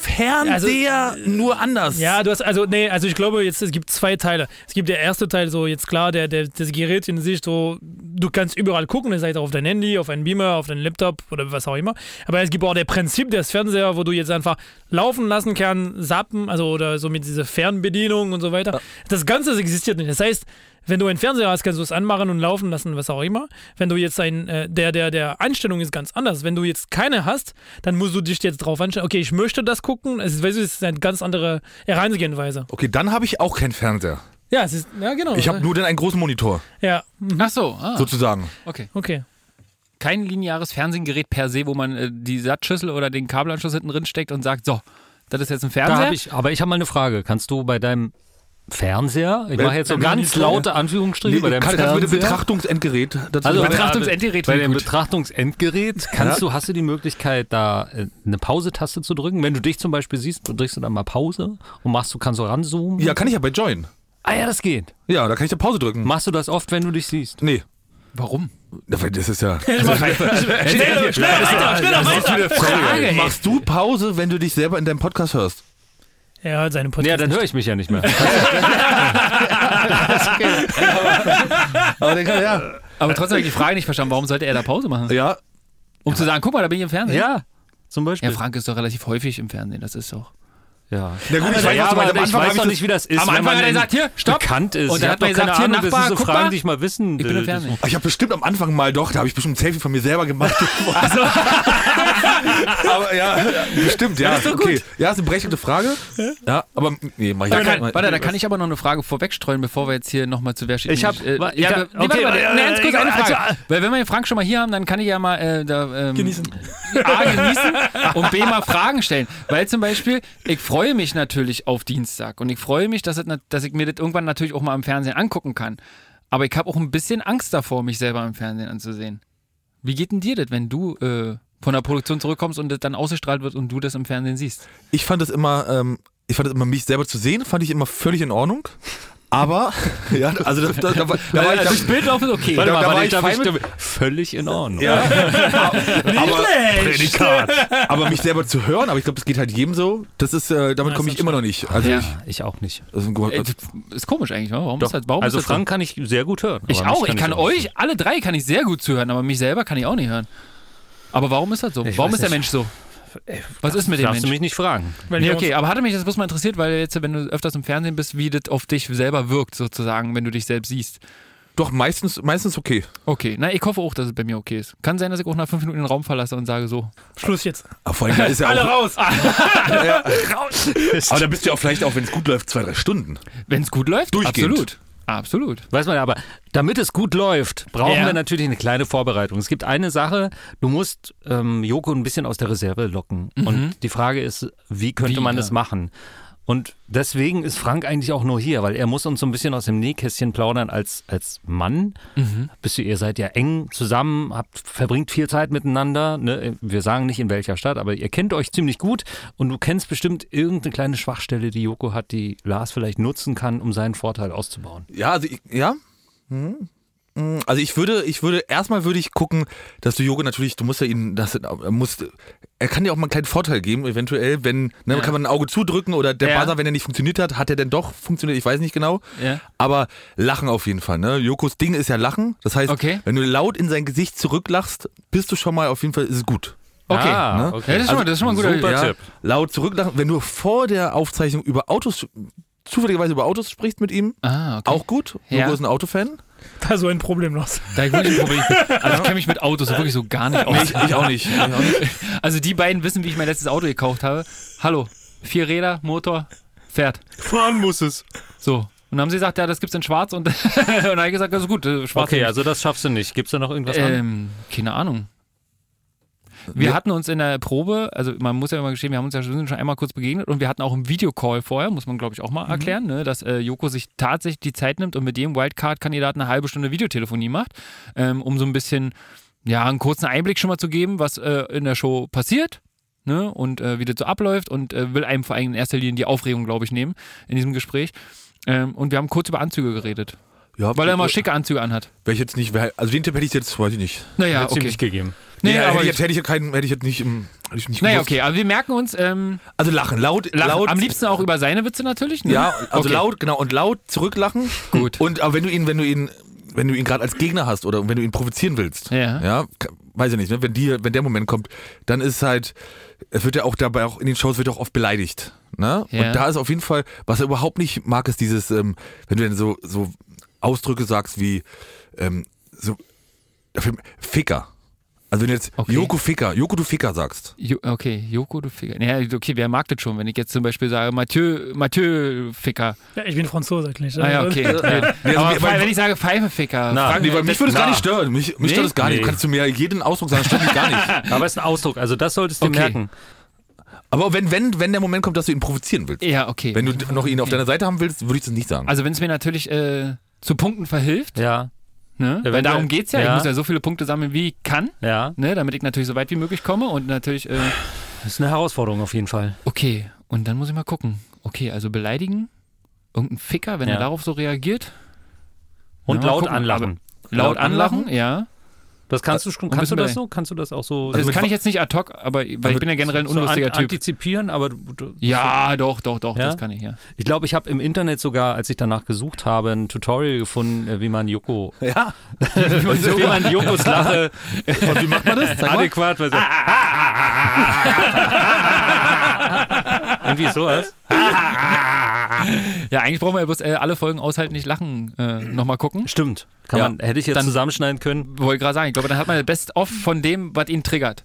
nur anders. Ja, du hast, also, nee, also ich glaube, jetzt, es gibt zwei Teile. Es gibt der erste Teil, so jetzt klar, der, der, das Gerät in sich, so, du kannst überall gucken, das heißt auch auf dein Handy, auf einen Beamer, auf deinen Laptop oder was auch immer. Aber es gibt auch der Prinzip des Fernseher, wo du jetzt einfach laufen lassen kannst, zappen, also oder so mit dieser Fernbedienung und so weiter. Das Ganze existiert nicht. Das heißt, wenn du einen Fernseher hast, kannst du es anmachen und laufen lassen, was auch immer. Wenn du jetzt ein, äh, der, der, der Einstellung ist ganz anders. Wenn du jetzt keine hast, dann musst du dich jetzt drauf einstellen, okay, ich möchte das gucken. Es ist, weißt du, es ist eine ganz andere Herangehensweise. Okay, dann habe ich auch keinen Fernseher. Ja, es ist, ja, genau. Ich habe nur dann einen großen Monitor, Ja, mhm. Ach so, ah, sozusagen. okay. okay. Kein lineares Fernsehgerät per se, wo man äh, die Satzschüssel oder den Kabelanschluss hinten drin steckt und sagt, so, das ist jetzt ein Da Fernseher. hab ich, aber ich habe mal eine Frage. Kannst du bei deinem Fernseher, ich mache jetzt so ganz laute Anführungsstriche, bei deinem kann, kannst du mit dem Fernseher. Betrachtungsendgerät dazu Also? Betrachtungsendgerät bei dem. Betrachtungsendgerät kannst du, hast du die Möglichkeit, da äh, eine Pause-Taste zu drücken? Wenn du dich zum Beispiel siehst, drückst du dann mal Pause und machst du, kannst du ranzoomen. Ja, kann ich ja bei Join. Ah ja, das geht. Ja, da kann ich da Pause drücken. Machst du das oft, wenn du dich siehst? Nee. Warum? Das ist ja. [LAUGHS] Schnell, schnell, schnell, [LAUGHS] weiter, schneller, weiter. Sorry, ey. Machst du Pause, wenn du dich selber in deinem Podcast hörst? Er hört seine Podcast Ja, dann höre ich mich ja nicht mehr. [LAUGHS] [LAUGHS] Aber, dann, ja. Aber trotzdem habe ich die Frage nicht verstanden, warum sollte er da Pause machen? ja. Um zu sagen, guck mal, da bin ich im Fernsehen. ja, zum Beispiel. Ja, Frank ist doch relativ häufig im Fernsehen, das ist doch. Ja. Na gut, ich weiß, ja, aber Am ich Anfang weiß doch ich nicht, wie das ist. Am Anfang hat er gesagt, hier, stopp. bekannt ist. Und Ich dann hab hat man doch gesagt, hier, Ahnung, das Nachbar, sind so guck Fragen, mal. die ich mal wissen Ich will. bin im Fernsehen. Ich habe bestimmt am Anfang mal doch, da habe ich bestimmt ein Selfie von mir selber gemacht. [LAUGHS] [LAUGHS] aber ja, bestimmt, ja. Das ist doch okay. gut. Ja, ist eine berechtigte Frage. Ja, aber nee, mach ich Da kann, warte, da kann ich aber noch eine Frage vorwegstreuen, bevor wir jetzt hier nochmal zu wer steht. Ich hab- Äh, ja, ich ja, hab- nee, warte, okay, warte, äh, nee, ganz kurz eine also- Frage. Weil wenn wir den Frank schon mal hier haben, dann kann ich ja mal äh, da, ähm, Genießen. A, genießen und B, mal Fragen stellen. Weil zum Beispiel, ich freue mich natürlich auf Dienstag und ich freue mich, dass, dass ich mir das irgendwann natürlich auch mal im Fernsehen angucken kann. Aber ich habe auch ein bisschen Angst davor, mich selber im Fernsehen anzusehen. Wie geht denn dir das, wenn du äh, von der Produktion zurückkommst und das dann ausgestrahlt wird und du das im Fernsehen siehst? Ich fand es immer, ähm, ich fand es immer, mich selber zu sehen, fand ich immer völlig in Ordnung. Aber, [LAUGHS] ja, also das, da, da, war- da war ich das Bildlauf ist okay. Warte Da- mal, da war ich darf fein ich, völlig in Ordnung. Ja. [LAUGHS] aber. Prädikat. [LAUGHS] aber mich selber zu hören, aber ich glaube, das geht halt jedem so. Das ist, äh, damit komme ich immer noch nicht. Also Ja. ich, Ich auch nicht. das ist Ey, das ist komisch eigentlich? Warum Doch. ist das, warum also ist das so? Frank kann ich sehr gut hören. Ich auch. Ich kann auch nicht. euch, alle drei kann ich sehr gut zuhören, aber mich selber kann ich auch nicht hören. Aber warum ist das so? Ich warum ist der nicht. Mensch so? Was ist mit dem Darfst Mensch? du mich nicht fragen. Nee, okay, aber hatte mich das bloß mal interessiert, weil jetzt, wenn du öfters im Fernsehen bist, wie das auf dich selber wirkt, sozusagen, wenn du dich selbst siehst. doch meistens, meistens okay. Okay, na, ich hoffe auch, dass es bei mir okay ist. Kann sein, dass ich auch nach fünf Minuten den Raum verlasse und sage so. Schluss jetzt. Aber vor allem, da ist ja Alle auch, raus. [LAUGHS] [LAUGHS] aber da bist du ja auch vielleicht auch, wenn es gut läuft, zwei, drei Stunden. Wenn es gut läuft, Durchgehend. absolut. Absolut. Weiß man ja, aber damit es gut läuft, brauchen Ja. wir natürlich eine kleine Vorbereitung. Es gibt eine Sache, du musst ähm, Joko ein bisschen aus der Reserve locken. Und die Frage ist, wie könnte Wie, man ja. das machen? Und deswegen ist Frank eigentlich auch nur hier, weil er muss uns so ein bisschen aus dem Nähkästchen plaudern als, als Mann. Bist du, ihr seid ja eng zusammen, habt, verbringt viel Zeit miteinander. Ne? Wir sagen nicht in welcher Stadt, aber ihr kennt euch ziemlich gut und du kennst bestimmt irgendeine kleine Schwachstelle, die Joko hat, die Lars vielleicht nutzen kann, um seinen Vorteil auszubauen. Ja, also ich, ja. Hm. Hm, Also ich würde, ich würde, erstmal würde ich gucken, dass du Jogo natürlich, du musst ja ihn, das, er muss, er kann dir auch mal einen kleinen Vorteil geben, eventuell, wenn, ne, Ja. kann man ein Auge zudrücken oder der Ja. Buzzer, wenn er nicht funktioniert hat, hat er denn doch funktioniert, ich weiß nicht genau. Ja. Aber lachen auf jeden Fall, ne? Jokos Ding ist ja lachen. Das heißt, Okay. wenn du laut in sein Gesicht zurücklachst, bist du schon mal auf jeden Fall, ist es gut. Okay. Ah, ne? okay. Ja, das ist schon mal- das ist schon mal ein guter Super ja, Tipp. Laut zurücklachen, wenn du vor der Aufzeichnung über Autos, zufälligerweise über Autos sprichst mit ihm, Ah, okay. auch gut. Ja. Joko ist ein Autofan. Da so ein Problem los. Da ich wirklich ein Problem. [LAUGHS] Also ich kenne mich mit Autos wirklich so gar nicht aus. Nee, ich, ich auch nicht. Ich auch [LAUGHS] nicht. Also die beiden wissen, wie ich mein letztes Auto gekauft habe. Hallo, vier Räder, Motor, fährt. Fahren muss es. So. Und dann haben sie gesagt, ja, das gibt's in schwarz und, [LAUGHS] und dann habe ich gesagt, das ist gut, schwarz. Okay, also das schaffst du nicht. Gibt es da noch irgendwas an? ähm, keine Ahnung. Wir hatten uns in der Probe, also man muss ja immer gestehen, wir haben uns ja schon einmal kurz begegnet und wir hatten auch einen Videocall vorher, muss man glaube ich auch mal erklären, ne, dass äh, Joko sich tatsächlich die Zeit nimmt und mit dem Wildcard-Kandidaten eine halbe Stunde Videotelefonie macht, ähm, um so ein bisschen, ja, einen kurzen Einblick schon mal zu geben, was äh, in der Show passiert. Ne, und äh, wie das so abläuft und äh, will einem vor allem in erster Linie die Aufregung, glaube ich, nehmen in diesem Gespräch. Ähm, und wir haben kurz über Anzüge geredet, Ja, weil er immer schicke Anzüge anhat. Ich jetzt nicht, also den Tipp hätte ich jetzt, weiß ich nicht. Naja, okay. nicht gegeben. Nee, Nee, aber hätte, ich jetzt, hätte ich ja keinen, hätte ich jetzt nicht, im, hätte ich nicht Naja, gewusst. okay, aber wir merken uns, ähm, Also lachen, laut, lachen. laut. am liebsten auch über seine Witze natürlich. Ne? Ja, also Okay. laut, genau, und laut zurücklachen. Gut. Und aber wenn du ihn, wenn du ihn, wenn du ihn gerade als Gegner hast oder wenn du ihn provozieren willst, Ja. ja, weiß ich nicht, ne, wenn die, wenn der Moment kommt, dann ist halt, es wird ja auch dabei auch in den Shows wird ja auch oft beleidigt, ne? Ja. Und da ist auf jeden Fall, was er überhaupt nicht mag, ist dieses, ähm, wenn du dann so so Ausdrücke sagst wie ähm, so Ficker. Also wenn du jetzt Okay. Joko Ficker, Joko du Ficker sagst. Jo, okay, Joko, du Ficker. Ja, okay, wer mag das schon, wenn ich jetzt zum Beispiel sage, Mathieu, Mathieu Ficker. Ja, ich bin Franzose, erklärt. Ah ja, okay. Nee, also Aber mir- weil- wenn ich sage Pfeife Ficker. Na, Frank, Nee, weil mich würde es gar nicht stören. Mich, mich Nee? stört es gar nicht. Nee. Kannst du mir jeden Ausdruck sagen, das stört mich gar nicht. [LAUGHS] Aber es ist ein Ausdruck, also das solltest du Okay. merken. Aber wenn, wenn, wenn der Moment kommt, dass du ihn provozieren willst, ja, okay. wenn du noch ihn auf deiner Seite haben willst, würde ich das nicht sagen. also wenn es mir natürlich äh, zu Punkten verhilft, Ja, ne? weil darum wir- geht's ja. Ich ja. muss ja so viele Punkte sammeln, wie ich kann, ja. ne? damit ich natürlich so weit wie möglich komme und natürlich, äh, Das ist eine Herausforderung auf jeden Fall. okay, und dann muss ich mal gucken. Okay, also beleidigen, Irgendein Ficker, wenn Ja. er darauf so reagiert. Und laut gucken, anlachen. aber Laut anlachen, ja. Das kannst du schon, kannst du das so? Kannst du das auch so? Das kann ich jetzt nicht ad hoc, aber weil ich bin ja generell ein so unlustiger an, Typ. Antizipieren, aber du, du, Ja, doch, doch, doch, Ja? das kann ich, ja. Ich glaube, ich habe im Internet sogar, als ich danach gesucht habe, ein Tutorial gefunden, äh, wie man Joko, [LAUGHS] Ja. [LAUGHS] wie man Jokos Lache Und wie macht man das? [LAUGHS] Adäquat. weil so- Irgendwie sowas. [LAUGHS] Ja, eigentlich brauchen wir ja bloß äh, alle Folgen aushalten, nicht lachen, äh, nochmal gucken. Stimmt. Kann Ja. man, hätte ich jetzt Dann- zusammenschneiden können. Wollte gerade sagen, ich glaube, dann hat man das Best-of von dem, was ihn triggert.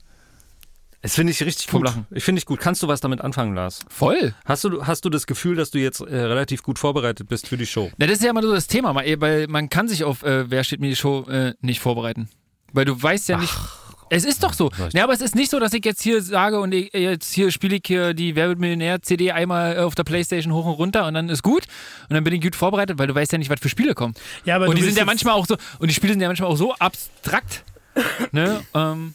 Das finde ich richtig Vom gut. Lachen. Ich finde ich gut. Kannst du was damit anfangen, Lars? Voll. Hast du, hast du das Gefühl, dass du jetzt äh, relativ gut vorbereitet bist für die Show? Na, das ist ja immer so das Thema, mal- weil man kann sich auf äh, Wer steht mir die Show äh, nicht vorbereiten. Weil du weißt ja nicht. Es ist doch so. Ja, aber es ist nicht so, dass ich jetzt hier sage und ich, jetzt hier spiele ich hier die Wer wird Millionär CD einmal auf der Playstation hoch und runter und dann ist gut und dann bin ich gut vorbereitet, weil du weißt ja nicht, was für Spiele kommen. Ja, aber und die sind ja manchmal auch so und die Spiele sind ja manchmal auch so abstrakt. [LAUGHS] ne? ähm,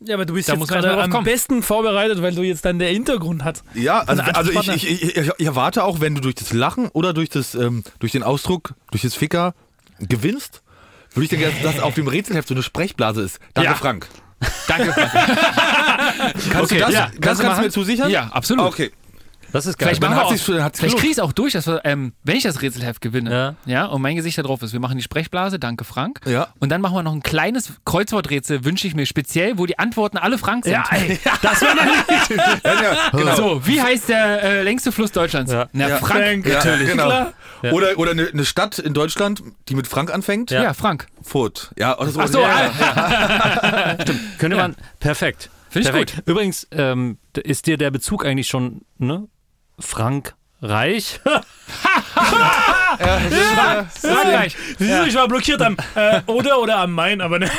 Ja, aber du bist Da jetzt gerade am kommen. besten vorbereitet, weil du jetzt dann der Hintergrund hast. Ja, also, also ich, Ansprechpartner. ich, ich, ich, ich erwarte auch, wenn du durch das Lachen oder durch, das, ähm, durch den Ausdruck, durch das Ficker gewinnst, würde ich dir gerne, dass auf dem Rätselheft so eine Sprechblase ist. Danke, Ja. Frank. Danke. Frank. [LAUGHS] Kannst Okay, du das, ja, das kannst du kannst du mir zusichern? Ja, absolut. Okay. Das ist geil. Vielleicht, Dann machen wir hat auch, sich's- dann hat's vielleicht kriege ich es auch durch, dass wir, ähm, wenn ich das Rätselheft gewinne, Ja. ja. und mein Gesicht da drauf ist, wir machen die Sprechblase, danke Frank. Ja. Und dann machen wir noch ein kleines Kreuzworträtsel, wünsche ich mir speziell, wo die Antworten alle Frank sind. ey, [LAUGHS] das wäre [LAUGHS] Ja, ja, genau. So, wie heißt der äh, längste Fluss Deutschlands? Ja. Na, Ja. Frank. Ja, Natürlich. genau. Ja. Oder, oder eine, eine Stadt in Deutschland, die mit Frank anfängt. Ja. Frank. Furt. Ja, oder so. Ach so, ja, ah, [LAUGHS] Könnte man. Perfekt. Find ich Perfekt. Übrigens, ähm, ist dir der Bezug eigentlich schon, ne? Frank Reich? [LAUGHS] Frankreich. Siehst du, ich war blockiert am äh, oder oder am Main, aber ne.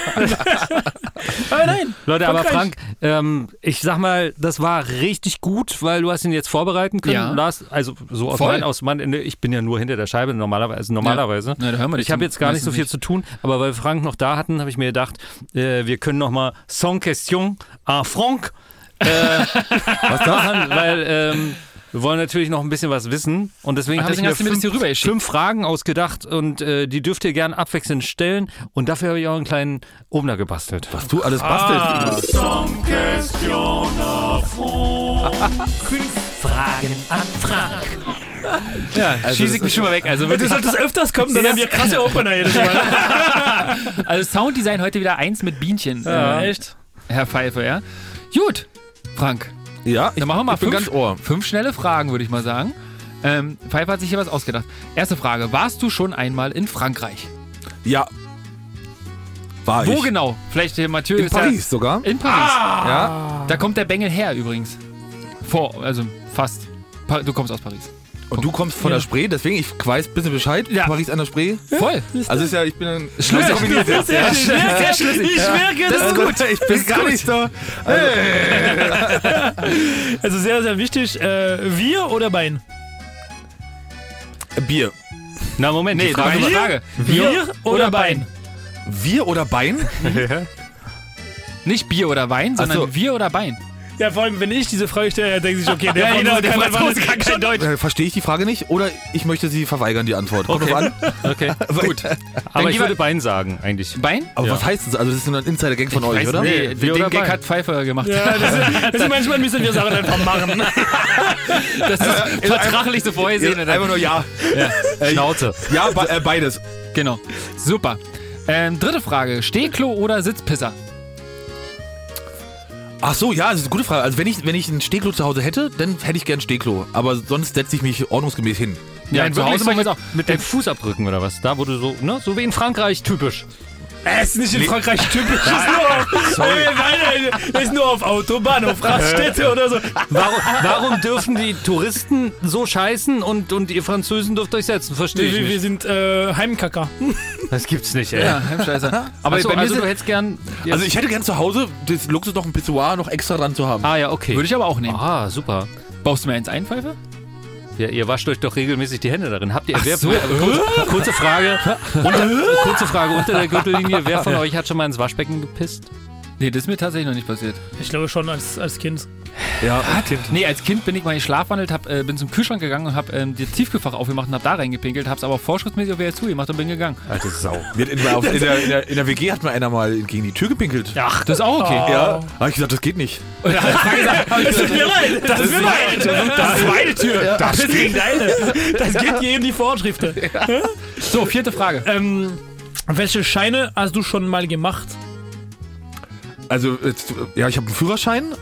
aber [LAUGHS] nein. Leute, aber Frankreich. Frank, ähm, ich sag mal, das war richtig gut, weil du hast ihn jetzt vorbereiten können. Ja. Lars, also so aus Voll. mein, aus mein, ich bin ja nur hinter der Scheibe normalerweise. normalerweise. Ja, da hören wir dich ich habe jetzt gar nicht so viel nicht. zu tun, aber weil wir Frank noch da hatten, habe ich mir gedacht, äh, wir können noch mal Sans question à Franck äh, [LAUGHS] was machen, weil ähm, wir wollen natürlich noch ein bisschen was wissen und deswegen habe ich mir du mir fünf, fünf Fragen ausgedacht und äh, die dürft ihr gern abwechselnd stellen und dafür habe ich auch einen kleinen Obner gebastelt. Was du alles bastelst. Fragen an Frank. Ja, schieße ich mich schon mal weg. Also, Du solltest öfters kommen, dann haben wir krasse [LAUGHS] Opener jedes Mal. [LAUGHS] also Sounddesign heute wieder eins mit Bienchen. Ja, äh, echt. Herr Pfeiffer, ja? Gut, Frank. Ja, ich, Dann machen wir mal ich bin fünf, ganz ohr. fünf schnelle Fragen, würde ich mal sagen. Ähm, Pfeiffer hat sich hier was ausgedacht. Erste Frage. Warst du schon einmal in Frankreich? Ja. War Wo ich. genau? Vielleicht hier Mathieu In ist Paris sogar. Ja in Paris. Ja. Da kommt der Bengel her übrigens. Vor, also fast. Pa du kommst aus Paris. Und du kommst von der Spree, deswegen, ich weiß ein bisschen Bescheid. Ja. Paris an der Spree. Voll. Also ist ja, ich bin ein Schlüssig. jetzt. Sehr, schlüssig. Ich merke, Das ist das gut. Ich bin gar nicht so. [LAUGHS] Also sehr, sehr wichtig. Äh, wir oder Bein? Bier. Na Moment, Nee, die Frage Frage, war, Frage. Wir oder Bein? Wir oder Bein? [LAUGHS] Nicht Bier oder Wein, sondern so. wir oder Bein. Ja, vor allem, wenn ich diese Frage stelle, denke ich, okay, der Ja, genau, der kann Franzose kann kein Deutsch. Äh, Verstehe ich die Frage nicht oder ich möchte sie verweigern, die Antwort. Kommt drauf an. [LAUGHS] Okay, [LAUGHS] Gut. aber ich gehen wir- würde Bein sagen, eigentlich. Bein? Aber Ja. was heißt das? Also das ist so ein Insider-Gang von Ich euch, oder? Nee, den wir oder Gag Bein? hat Pfeiffer gemacht. Ja, das ist, [LAUGHS] das ist manchmal müssen wir Sachen einfach machen. Das ist vertraglich so vorgesehen. Ja, einfach nur ja. Äh, Schnauze. Ja, be äh, beides. Genau. Super. Ähm, dritte Frage. Stehklo oder Sitzpisser? Ach so, ja, das ist eine gute Frage. Also wenn ich, wenn ich ein Stehklo zu Hause hätte, dann hätte ich gern Stehklo. Aber sonst setze ich mich ordnungsgemäß hin. Ja, Nein, zu wirklich Hause so mache ich mit, das auch. mit den Fußabdrücken oder was? Da wurde so, ne? So wie in Frankreich typisch. Es ist nicht in Frankreich typisch. Das ist nur auf, nein, nein, ist nur auf Autobahn, auf Raststätte oder so. Warum, warum dürfen die Touristen so scheißen und, und ihr Französen dürft euch setzen? Verstehe ich Wir, wir nicht. sind äh, Heimkacker. Das gibt's nicht, ey. Ja, Heimscheißer. [LAUGHS] Aber Achso, bei mir also sind- du hättest gern... Also ich hätte gern zu Hause das Luxus noch ein Pissoir noch extra dran zu haben. ah ja, okay. würde ich aber auch nehmen. Ah, super. Baust du mir eins ein, Pfeife? Ja, ihr wascht euch doch regelmäßig die Hände darin. Habt ihr... wer, so. wer, kurze, kurze Frage. Unter, kurze Frage unter der Gürtellinie. Wer von [LAUGHS] euch hat schon mal ins Waschbecken gepisst? Nee, das ist mir tatsächlich noch nicht passiert. Ich glaube schon als, als Kind. Ja, als Kind. Nee, als Kind bin ich mal geschlafwandelt, hab, äh, bin zum Kühlschrank gegangen und hab ähm, das Tiefkühlfach aufgemacht und hab da reingepinkelt, hab's aber vorschriftsmäßig auf WSU gemacht und bin gegangen. Alte Sau. Hatten in, auf, in, der, in, der, in der WG hat mal einer mal gegen die Tür gepinkelt. Ach, das ist auch okay. Ja, hab ich gesagt, das geht nicht. Und dann hat gesagt, hab ich Das tut [LAUGHS] mir leid. Das tut mir leid. Das ist meine Tür. Das ist gegen deine. Das geht gegen die Vorschriften. So, vierte Frage. Ähm, welche Scheine hast du schon mal gemacht? Also, jetzt, ja, ich habe einen Führerschein.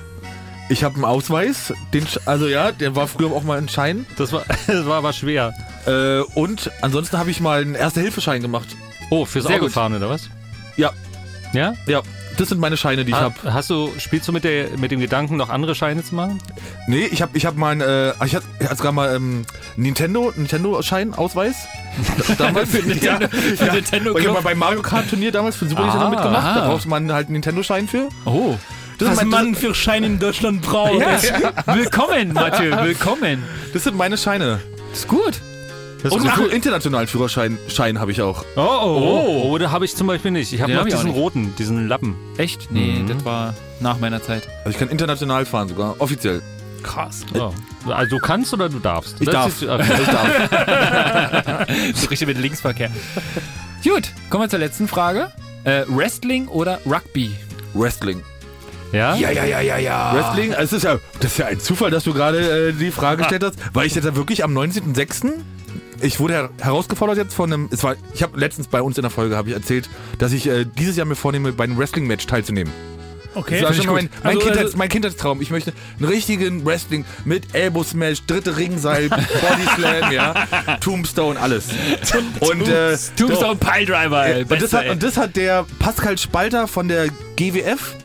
Ich habe einen Ausweis. Den, also ja, der war früher auch mal ein Schein. Das war, [LAUGHS] das war aber schwer. Äh, und ansonsten habe ich mal einen Erste-Hilfe-Schein gemacht. Oh, fürs Sehr gut. Autofahren oder was? Ja, Ja? ja. Das sind meine Scheine, die ich Ha- habe. Hast du, spielst du mit, der, mit dem Gedanken, noch andere Scheine zu machen? Nee, ich habe ich hab meinen, äh, ich hatte ich sogar mal ähm, Nintendo, Nintendo-Schein, Ausweis. [LAUGHS] damals. für Nintendo, ja, Nintendo Und ich habe mal beim Mario Kart Turnier damals für Super Nintendo Ah, mitgemacht. Da aha. brauchte man halt einen Nintendo-Schein für. Oh. Das, Was mein, man für Scheine in Deutschland braucht. Willkommen, Mathieu, willkommen. das sind meine Scheine. Ist gut. Das Und ist ach, cool. internationalen Führerschein Schein habe ich auch. Oh, oh, oh, da habe ich zum Beispiel nicht. Ich habe Den noch diesen roten, diesen Lappen. Echt? Nee, Mhm. das war nach meiner Zeit. Also ich kann international fahren sogar, offiziell. Krass. Oh. Also du kannst oder du darfst? Ich Das darf. ist- okay. Ich darf. [LAUGHS] So richtig mit Linksverkehr. Gut, kommen wir zur letzten Frage. Äh, Wrestling oder Rugby? Wrestling. Ja? ja, ja, ja, ja. Wrestling, also es ist ja, das ist ja ein Zufall, dass du gerade äh, die Frage gestellt hast, weil ich jetzt ja wirklich am 19.06. Ich wurde her herausgefordert jetzt von einem, es war, ich habe letztens bei uns in der Folge habe ich erzählt, dass ich äh, dieses Jahr mir vornehme, bei einem Wrestling-Match teilzunehmen. Okay. Das war Find schon ich mein, mein, Also, Kindheits-, also, mein Kindheitstraum. Ich möchte einen richtigen Wrestling mit Elbow-Smash, dritte Ringseil, [LAUGHS] Body-Slam, ja, Tombstone, alles. Und, äh, Tombstone Piledriver, ey. und, das hat, und das hat der Pascal Spalter von der GWF,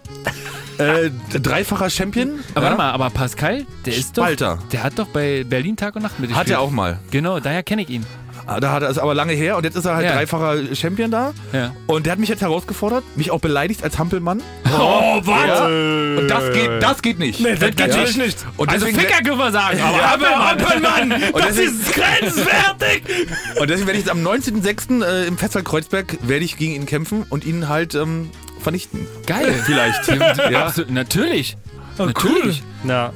äh, dreifacher Champion. aber ja, warte mal, aber Pascal, der ist doch. Spalter. Der hat doch bei Berlin Tag und Nacht mitgespielt. Hat er auch mal. Genau, daher kenne ich ihn. Ah, Da hat er es aber lange her und jetzt ist er halt Ja. dreifacher Champion da. Ja. Und der hat mich jetzt herausgefordert, mich auch beleidigt als Hampelmann. Oh, was? Ja. Und das geht, das geht nicht. Nee, das geht natürlich nicht. Und Also Ficker können wir sagen, [LAUGHS] aber Ja, Hampelmann. [LAUGHS] Und das deswegen- ist grenzwertig. Und deswegen werde ich jetzt am 19.06. Äh, im Festsaal Kreuzberg werde ich gegen ihn kämpfen und ihn halt ähm, vernichten. Geil. [LAUGHS] Vielleicht. ja. ja. Natürlich. Oh, Natürlich. Na,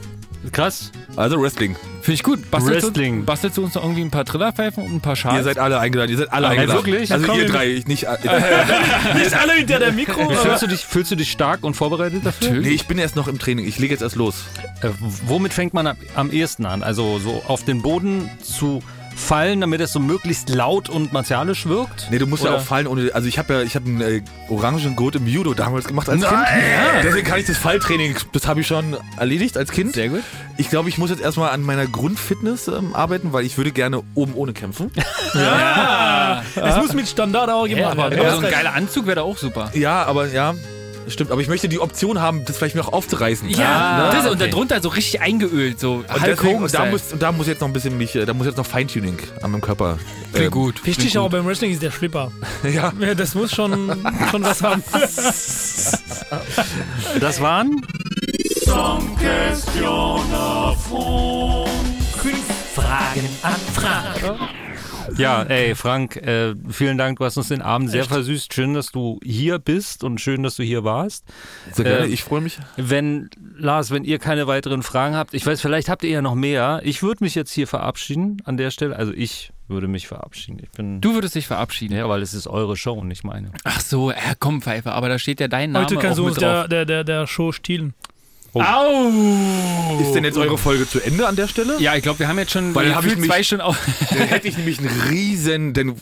krass. Also Wrestling. Finde ich gut. Bastelst Wrestling. Du, bastelst du uns noch irgendwie ein paar Trillerpfeifen und ein paar Schals? Ihr seid alle eingeladen. Ihr seid alle Aber eingeladen. wirklich? Also Komm, ihr wir- drei, ich nicht. Äh, [LAUGHS] Nicht alle hinter der Mikro. [LAUGHS] Fühlst du, dich, fühlst du dich stark und vorbereitet dafür? nee, ich bin erst noch im Training. Ich lege jetzt erst los. Äh, womit fängt man am, am ehesten an? Also so auf den Boden zu fallen, damit es so möglichst laut und martialisch wirkt? Nee, du musst ja Oder- auch fallen ohne. Also ich habe ja, ich habe einen äh, orangen Gurt im Judo damals gemacht als Nein! Kind. Deswegen kann ich das Falltraining, das habe ich schon erledigt als Kind. Sehr gut. Ich glaube, ich muss jetzt erstmal an meiner Grundfitness ähm, arbeiten, weil ich würde gerne oben ohne kämpfen. [LAUGHS] Es muss mit Standard auch Ja, gemacht aber werden. so ein geiler Anzug wäre da auch super. Ja, aber ja, stimmt. Aber ich möchte die Option haben, das vielleicht mir auch aufzureißen. Ja, das, Ne? und darunter so richtig eingeölt, so Und, Hulk deswegen, und da, muss, und da muss jetzt noch ein bisschen mich, äh, da muss jetzt noch Feintuning an meinem Körper. Klingt ähm, gut. Wichtig auch beim Wrestling ist der Schlipper. [LAUGHS] Ja. Ja, das muss schon, schon was haben. [LAUGHS] Das waren Fragen an Frank. Ja, ey, Frank, äh, vielen Dank. Du hast uns den Abend sehr versüßt. Schön, dass du hier bist und schön, dass du hier warst. Sehr gerne, Äh, ich freue mich. Wenn, Lars, wenn ihr keine weiteren Fragen habt, ich weiß, vielleicht habt ihr ja noch mehr. Ich würde mich jetzt hier verabschieden an der Stelle. Also ich würde mich verabschieden. Ich bin. Du würdest dich verabschieden. Ja, weil es ist eure Show und nicht meine. Ach so, ja, komm, Pfeife, aber da steht ja dein Name Heute kannst auch du mit uns der, der, der, der Show stehlen. Au! Ist denn jetzt eure Folge zu Ende an der Stelle? Ja, ich glaube, wir haben jetzt schon Weil dann hab ich mich- zwei Stunden auf. [LAUGHS] Dann hätte ich nämlich einen riesen. Dann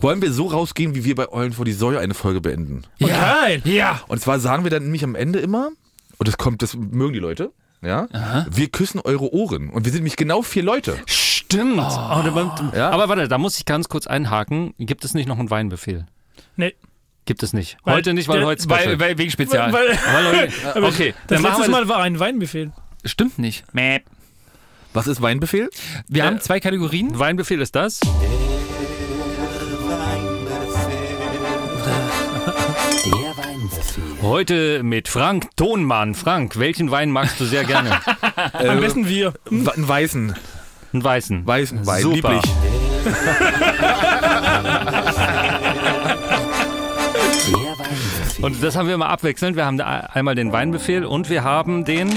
wollen wir so rausgehen, wie wir bei Eulen vor die Säue eine Folge beenden. Ja. Geil. Ja. Und zwar sagen wir dann nämlich am Ende immer, und das kommt, das mögen die Leute, ja, wir küssen eure Ohren. Und wir sind nämlich genau vier Leute. Stimmt. Oh, Ja. Aber warte, da muss ich ganz kurz einhaken. Gibt es nicht noch einen Weinbefehl? Nee. Gibt es nicht. Weil heute nicht, weil der- heute Special. Weil, weil, wegen Spezial. Weil, Weil [LAUGHS] okay, das dann machen letztes wir Mal war ein Weinbefehl. Stimmt nicht. Mäh. Was ist Weinbefehl? Wir haben zwei Kategorien. Weinbefehl ist das. Der Weinbefehl. Heute mit Frank Tonmann. Frank, welchen Wein magst du sehr gerne? [LAUGHS] Am besten wir. Einen weißen. Einen weißen. Weißen Wein. Super. Lieblich. [LAUGHS] Und das haben wir immer abwechselnd. Wir haben einmal den Weinbefehl und wir haben den.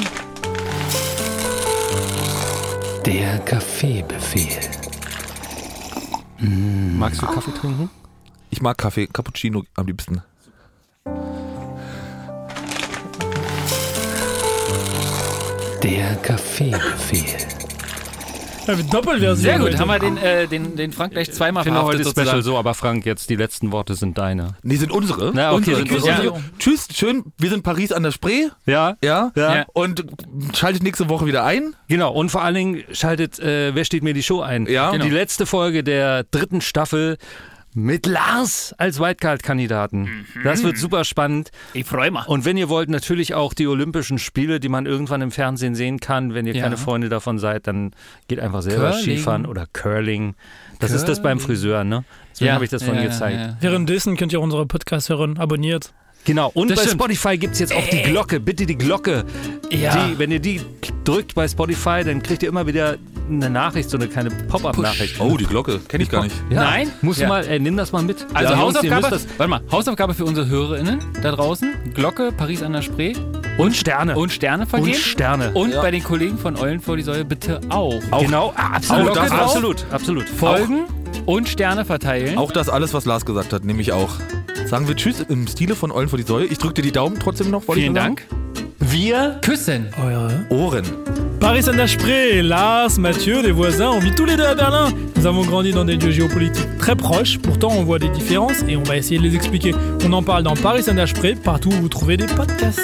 Der Kaffeebefehl. Mm. Magst du Kaffee trinken? Ich mag Kaffee, Cappuccino am liebsten. Der Kaffeebefehl. Ja, mit Doppelversion. Sehr gut, haben wir den, äh, den, den Frank gleich zweimal Ich finde heute verhaftet Special sozusagen. so, aber Frank, jetzt die letzten Worte sind deine. Nee, sind unsere. Na, okay, unsere sind Küsse. unsere. Ja. Tschüss, schön. Wir sind Paris an der Spree. Ja, Ja. Ja. Und schaltet nächste Woche wieder ein. genau. Und vor allen Dingen schaltet Äh, Wer steht mir die Show ein? Ja. Die Genau. letzte Folge der dritten Staffel mit Lars als Wildcard-Kandidaten. Das wird super spannend. Ich freue mich. Und wenn ihr wollt, natürlich auch die Olympischen Spiele, die man irgendwann im Fernsehen sehen kann. Wenn ihr Ja. keine Freunde davon seid, dann geht einfach selber Curling. Skifahren oder Curling. Das ist das beim Friseur, ne? Deswegen Ja, habe ich das von ja, gezeigt. ja, ja. Währenddessen könnt ihr unsere Podcast hören. Abonniert. Genau, und Das bei stimmt. Spotify gibt es jetzt auch die Glocke. Bitte die Glocke. Ja. Die, wenn ihr die drückt bei Spotify, dann kriegt ihr immer wieder eine Nachricht, so eine kleine Pop-Up-Nachricht. Oh, die Glocke. Kenne ich gar nicht. Ja. Nein? Musst Ja. mal, äh, nimm das mal mit. Also Ja, Hausaufgabe, das- warte mal, Hausaufgabe für unsere HörerInnen da draußen. Glocke, Paris an der Spree Und Sterne. und Sterne vergeben. Und Sterne. Und bei den Kollegen von Eulen vor die Säule bitte auch. genau, ah, absolut. Glocke drauf. absolut, absolut. Folgen und Sterne verteilen. Auch das alles, was Lars gesagt hat, nehme ich auch. Sagen wir Tschüss im Stile von Eulen vor die Säule. Ich drücke dir die Daumen trotzdem noch. Vielen nur sagen. Wir Küssen. Eure Ohren. Paris saint Spree, Lars, Mathieu, des voisins, on vit tous les deux à Berlin. Nous avons grandi dans des lieux géopolitiques très proches, pourtant on voit des différences et on va essayer de les expliquer. On en parle dans Paris saint Spree, partout où vous trouvez des podcasts.